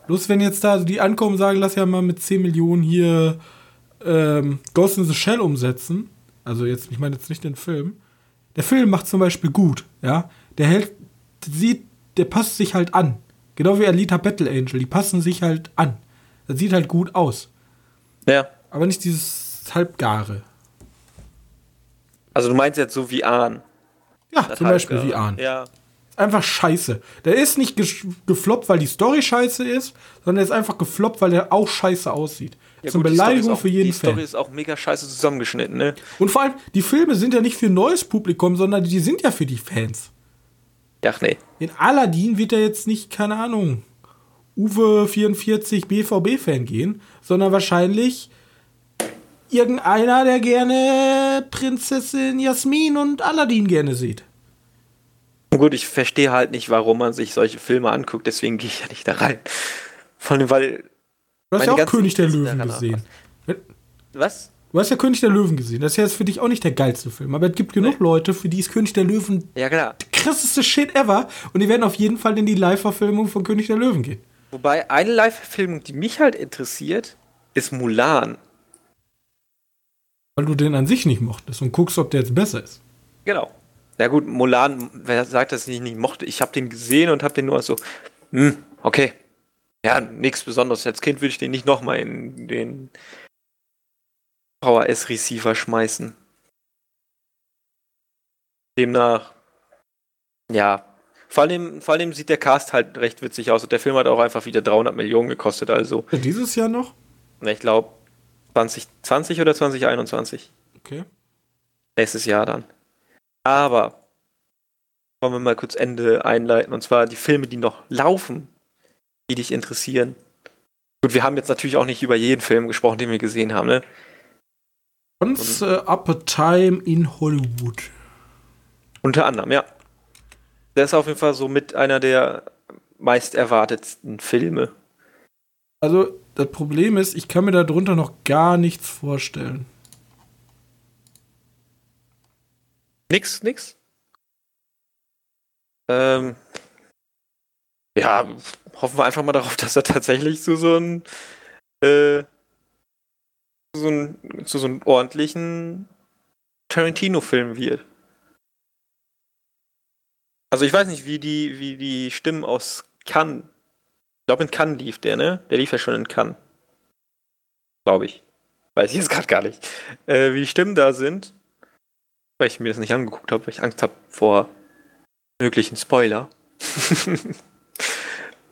Bloß wenn jetzt da die ankommen und sagen, lass ja mal mit 10 Millionen hier ähm, Ghost in the Shell umsetzen, also jetzt, ich meine jetzt nicht den Film. Der Film macht zum Beispiel gut, ja. Der hält, sieht, der passt sich halt an. Genau wie Alita Battle Angel, die passen sich halt an. Das sieht halt gut aus. Ja. Aber nicht dieses halbgare. Also du meinst jetzt so wie Ahn? Ja, das zum Beispiel wie Ahn. Ja. Einfach scheiße. Der ist nicht gefloppt, weil die Story scheiße ist, sondern der ist einfach gefloppt, weil der auch scheiße aussieht. Ja, Zum Beleidigung auch, für jeden Fan. Die Story ist auch mega scheiße zusammengeschnitten, ne? Und vor allem, die Filme sind ja nicht für neues Publikum, sondern die sind ja für die Fans. Ach nee. In Aladdin wird er jetzt nicht, keine Ahnung, Uwe 44 BVB-Fan gehen, sondern wahrscheinlich irgendeiner, der gerne Prinzessin Jasmin und Aladdin gerne sieht. Gut, ich verstehe halt nicht, warum man sich solche Filme anguckt, deswegen gehe ich ja nicht da rein. Vor allem, weil Du hast ja auch König der Löwen gesehen. Was? Du hast ja König der Löwen gesehen. Das ist ja jetzt für dich auch nicht der geilste Film. Aber es gibt genug nee. Leute, für die ist König der Löwen ja, klar. der krasseste Shit ever. Und die werden auf jeden Fall in die Live-Verfilmung von König der Löwen gehen. Wobei eine Live-Verfilmung, die mich halt interessiert, ist Mulan. Weil du den an sich nicht mochtest und guckst, ob der jetzt besser ist. Genau. Na gut, Mulan, wer sagt, dass ich ihn nicht mochte? Ich habe den gesehen und habe den nur so, hm, okay, ja, nichts Besonderes. Als Kind würde ich den nicht nochmal in den VHS-Receiver schmeißen. Demnach, ja. Vor allem, vor allem sieht der Cast halt recht witzig aus und der Film hat auch einfach wieder 300 Millionen gekostet, also. Dieses Jahr noch? Ich glaube 2020 oder 2021. Okay. Nächstes Jahr dann. Aber wollen wir mal kurz Ende einleiten und zwar die Filme, die noch laufen die dich interessieren. Gut, wir haben jetzt natürlich auch nicht über jeden Film gesprochen, den wir gesehen haben, ne? Once uh, Upper Time in Hollywood. Unter anderem, ja. Der ist auf jeden Fall so mit einer der meist erwartetsten Filme. Also, das Problem ist, ich kann mir darunter noch gar nichts vorstellen. Nix, nix? Ähm, ja, hoffen wir einfach mal darauf, dass er tatsächlich zu so ein äh, so ein, zu so einem ordentlichen Tarantino-Film wird. Also ich weiß nicht, wie die, wie die Stimmen aus Cannes. Ich glaube, in Cannes lief der, ne? Der lief ja schon in Cannes. Glaube ich. Weiß ich jetzt gerade gar nicht. Äh, wie die Stimmen da sind. Weil ich mir das nicht angeguckt habe, weil ich Angst habe vor möglichen Spoiler.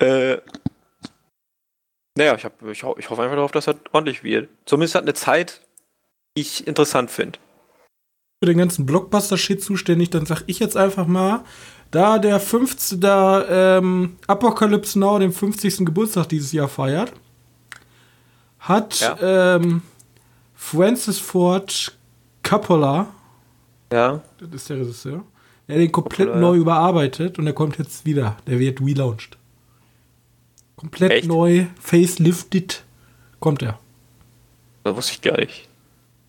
äh, naja, ich, hab, ich, ich hoffe einfach darauf, dass er ordentlich wird. Zumindest hat eine Zeit, die ich interessant finde. Für den ganzen Blockbuster-Shit zuständig, dann sag ich jetzt einfach mal, da der 50. Da, ähm, Apocalypse Now den 50. Geburtstag dieses Jahr feiert, hat ja. ähm, Francis Ford Coppola, ja. das ist der Regisseur, er den komplett Coppola, neu überarbeitet und er kommt jetzt wieder. Der wird relaunched. Komplett Echt? neu, facelifted kommt er. Das wusste ich gar nicht.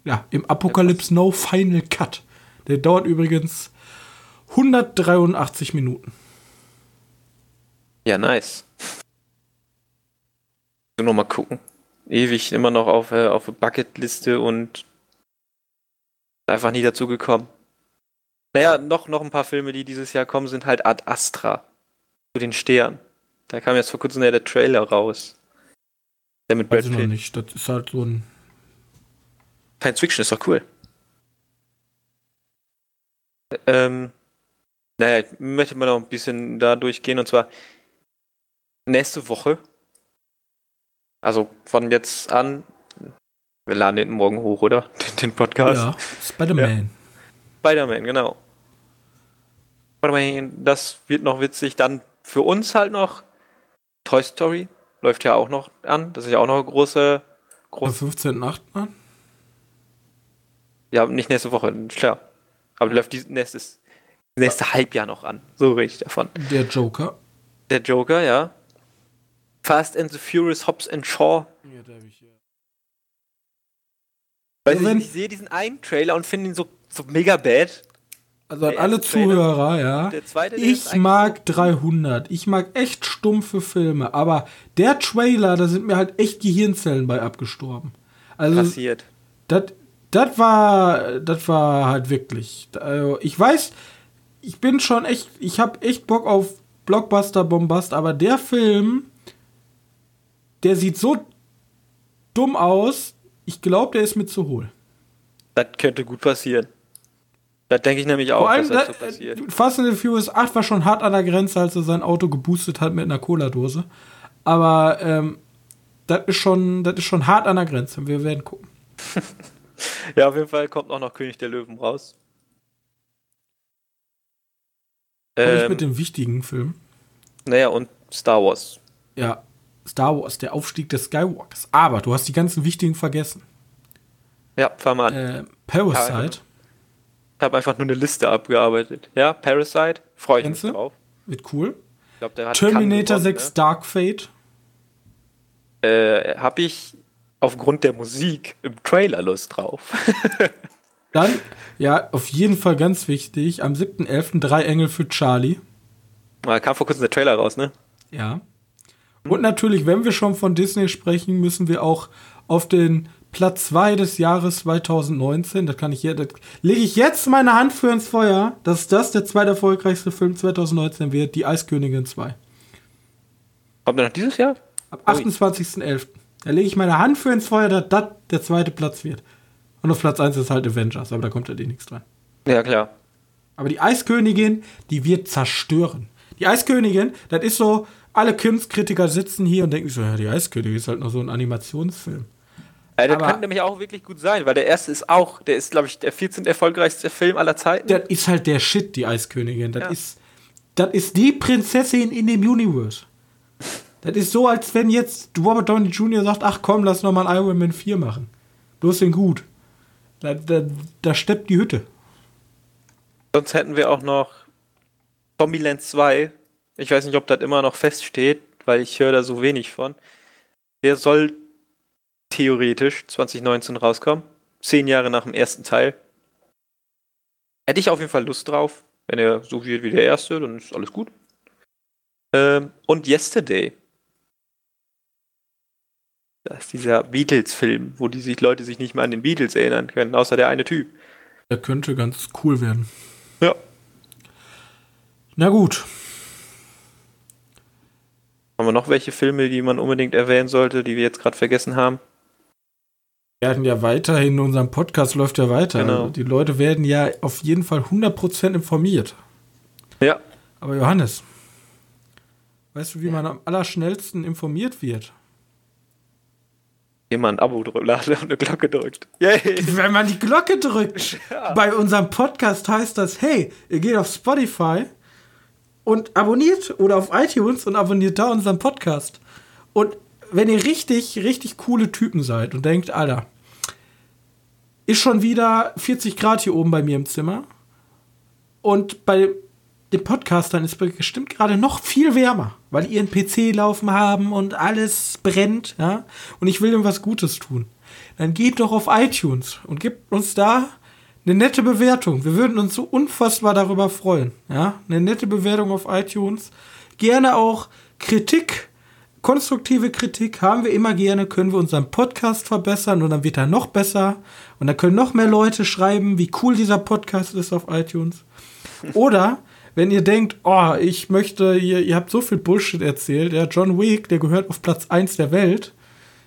Ja, im Apocalypse No Final Cut. Der dauert übrigens 183 Minuten. Ja, nice. So noch mal gucken. Ewig immer noch auf, äh, auf Bucketliste und einfach nie dazu gekommen. Naja, noch, noch ein paar Filme, die dieses Jahr kommen, sind halt Ad Astra. Zu den Sternen. Da kam jetzt vor kurzem der Trailer raus. Der mit Brad Pitt. noch nicht. Das ist halt so ein. Science Fiction ist doch cool. Ähm, naja, ich möchte mal noch ein bisschen da durchgehen und zwar nächste Woche. Also von jetzt an. Wir laden den morgen hoch, oder? Den, Podcast. Ja, Spider-Man. Ja. Spider-Man, genau. Spider-Man, das wird noch witzig. Dann für uns halt noch Toy Story läuft ja auch noch an. Das ist ja auch noch eine große. große 15.8. an? Ja, nicht nächste Woche, klar. Aber die läuft nächstes, nächste Halbjahr noch an. So rede ich davon. Der Joker. Der Joker, ja. Fast and the Furious Hobbs and Shaw. Ja, da hab ich ja. Weil also ich, ich sehe diesen einen Trailer und finde ihn so, so mega bad. Also an alle Zuhörer, ja. Zweite, ich mag 300. Ich mag echt stumpfe Filme. Aber der Trailer, da sind mir halt echt Gehirnzellen bei abgestorben. Also, Passiert. Das war, das war halt wirklich. Also ich weiß, ich bin schon echt, ich habe echt Bock auf Blockbuster Bombast, aber der Film, der sieht so dumm aus. Ich glaube, der ist mir zu hohl. Das könnte gut passieren. Das denke ich nämlich auch, Vor allem, dass das so passiert. Fast and the Furious 8 war schon hart an der Grenze, als er sein Auto geboostet hat mit einer Cola-Dose. Aber ähm, das ist, schon, das ist schon hart an der Grenze. Wir werden gucken. ja, auf jeden Fall kommt auch noch König der Löwen raus. Ähm, mit dem wichtigen Film. Naja, und Star Wars. Ja, Star Wars, der Aufstieg des Skywalkers. Aber du hast die ganzen wichtigen vergessen. Ja, fahr mal an. Äh, Parasite habe einfach nur eine Liste abgearbeitet. Ja, Parasite, freue ich Kennst mich drauf. Wird cool. Glaub, Terminator gewonnen, 6 ne? Dark Fate. Äh, habe ich aufgrund der Musik im Trailer Lust drauf. Dann, ja, auf jeden Fall ganz wichtig, am 7.11. drei Engel für Charlie. Da kam vor kurzem der Trailer raus, ne? Ja. Und natürlich, wenn wir schon von Disney sprechen, müssen wir auch auf den Platz 2 des Jahres 2019. Das kann ich hier, das lege ich jetzt meine Hand für ins Feuer, dass das der zweiterfolgreichste Film 2019 wird, Die Eiskönigin 2. Kommt er noch dieses Jahr? Ab 28.11. Da lege ich meine Hand für ins Feuer, dass das der zweite Platz wird. Und auf Platz 1 ist halt Avengers, aber da kommt ja eh nichts dran. Ja, klar. Aber die Eiskönigin, die wird zerstören. Die Eiskönigin, das ist so, alle Kunstkritiker sitzen hier und denken so, ja, die Eiskönigin ist halt noch so ein Animationsfilm. Ja, der könnte nämlich auch wirklich gut sein, weil der erste ist auch, der ist, glaube ich, der 14. erfolgreichste Film aller Zeiten. Das ist halt der Shit, die Eiskönigin. Das, ja. ist, das ist die Prinzessin in dem Universe. Das ist so, als wenn jetzt Robert Downey Jr. sagt, ach komm, lass noch mal ein Iron Man 4 machen. Bloß den gut. Da, da, da steppt die Hütte. Sonst hätten wir auch noch Zombieland 2. Ich weiß nicht, ob das immer noch feststeht, weil ich höre da so wenig von. Der soll theoretisch 2019 rauskommen. Zehn Jahre nach dem ersten Teil. Hätte ich auf jeden Fall Lust drauf. Wenn er so wird wie der erste, dann ist alles gut. Ähm, und Yesterday. Das ist dieser Beatles-Film, wo die sich Leute sich nicht mehr an den Beatles erinnern können, außer der eine Typ. Der könnte ganz cool werden. Ja. Na gut. Haben wir noch welche Filme, die man unbedingt erwähnen sollte, die wir jetzt gerade vergessen haben? Wir werden ja weiterhin, unserem Podcast läuft ja weiter. Genau. Also die Leute werden ja auf jeden Fall 100% informiert. Ja. Aber Johannes, weißt du, wie man am allerschnellsten informiert wird? Jemand ein Abo drückt und eine Glocke drückt. Yay! Wenn man die Glocke drückt. Ja. Bei unserem Podcast heißt das, hey, ihr geht auf Spotify und abonniert oder auf iTunes und abonniert da unseren Podcast. Und wenn ihr richtig, richtig coole Typen seid und denkt, Alter, ist schon wieder 40 Grad hier oben bei mir im Zimmer und bei den Podcastern ist bestimmt gerade noch viel wärmer, weil die ihren PC laufen haben und alles brennt, ja, und ich will ihm was Gutes tun. Dann geht doch auf iTunes und gebt uns da eine nette Bewertung. Wir würden uns so unfassbar darüber freuen, ja, eine nette Bewertung auf iTunes. Gerne auch Kritik, konstruktive Kritik haben wir immer gerne, können wir unseren Podcast verbessern und dann wird er noch besser und dann können noch mehr Leute schreiben, wie cool dieser Podcast ist auf iTunes. Oder wenn ihr denkt, oh, ich möchte, ihr, ihr habt so viel Bullshit erzählt, ja, John Wick, der gehört auf Platz 1 der Welt,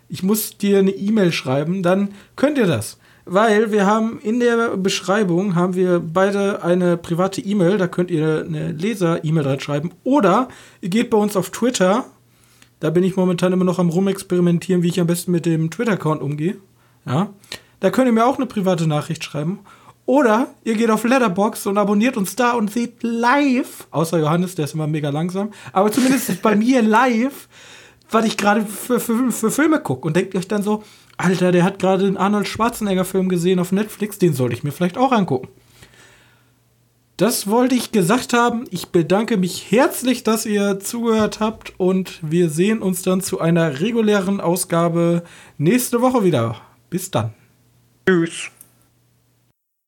ich muss dir eine E-Mail schreiben, dann könnt ihr das. Weil wir haben in der Beschreibung haben wir beide eine private E-Mail, da könnt ihr eine Leser-E-Mail dran schreiben. Oder ihr geht bei uns auf Twitter, da bin ich momentan immer noch am rumexperimentieren, wie ich am besten mit dem Twitter-Account umgehe. Ja. Da könnt ihr mir auch eine private Nachricht schreiben. Oder ihr geht auf Letterbox und abonniert uns da und seht live, außer Johannes, der ist immer mega langsam, aber zumindest bei mir live, was ich gerade für, für, für Filme gucke. Und denkt euch dann so, Alter, der hat gerade einen Arnold Schwarzenegger-Film gesehen auf Netflix, den sollte ich mir vielleicht auch angucken. Das wollte ich gesagt haben. Ich bedanke mich herzlich, dass ihr zugehört habt und wir sehen uns dann zu einer regulären Ausgabe nächste Woche wieder. Bis dann. Tschüss.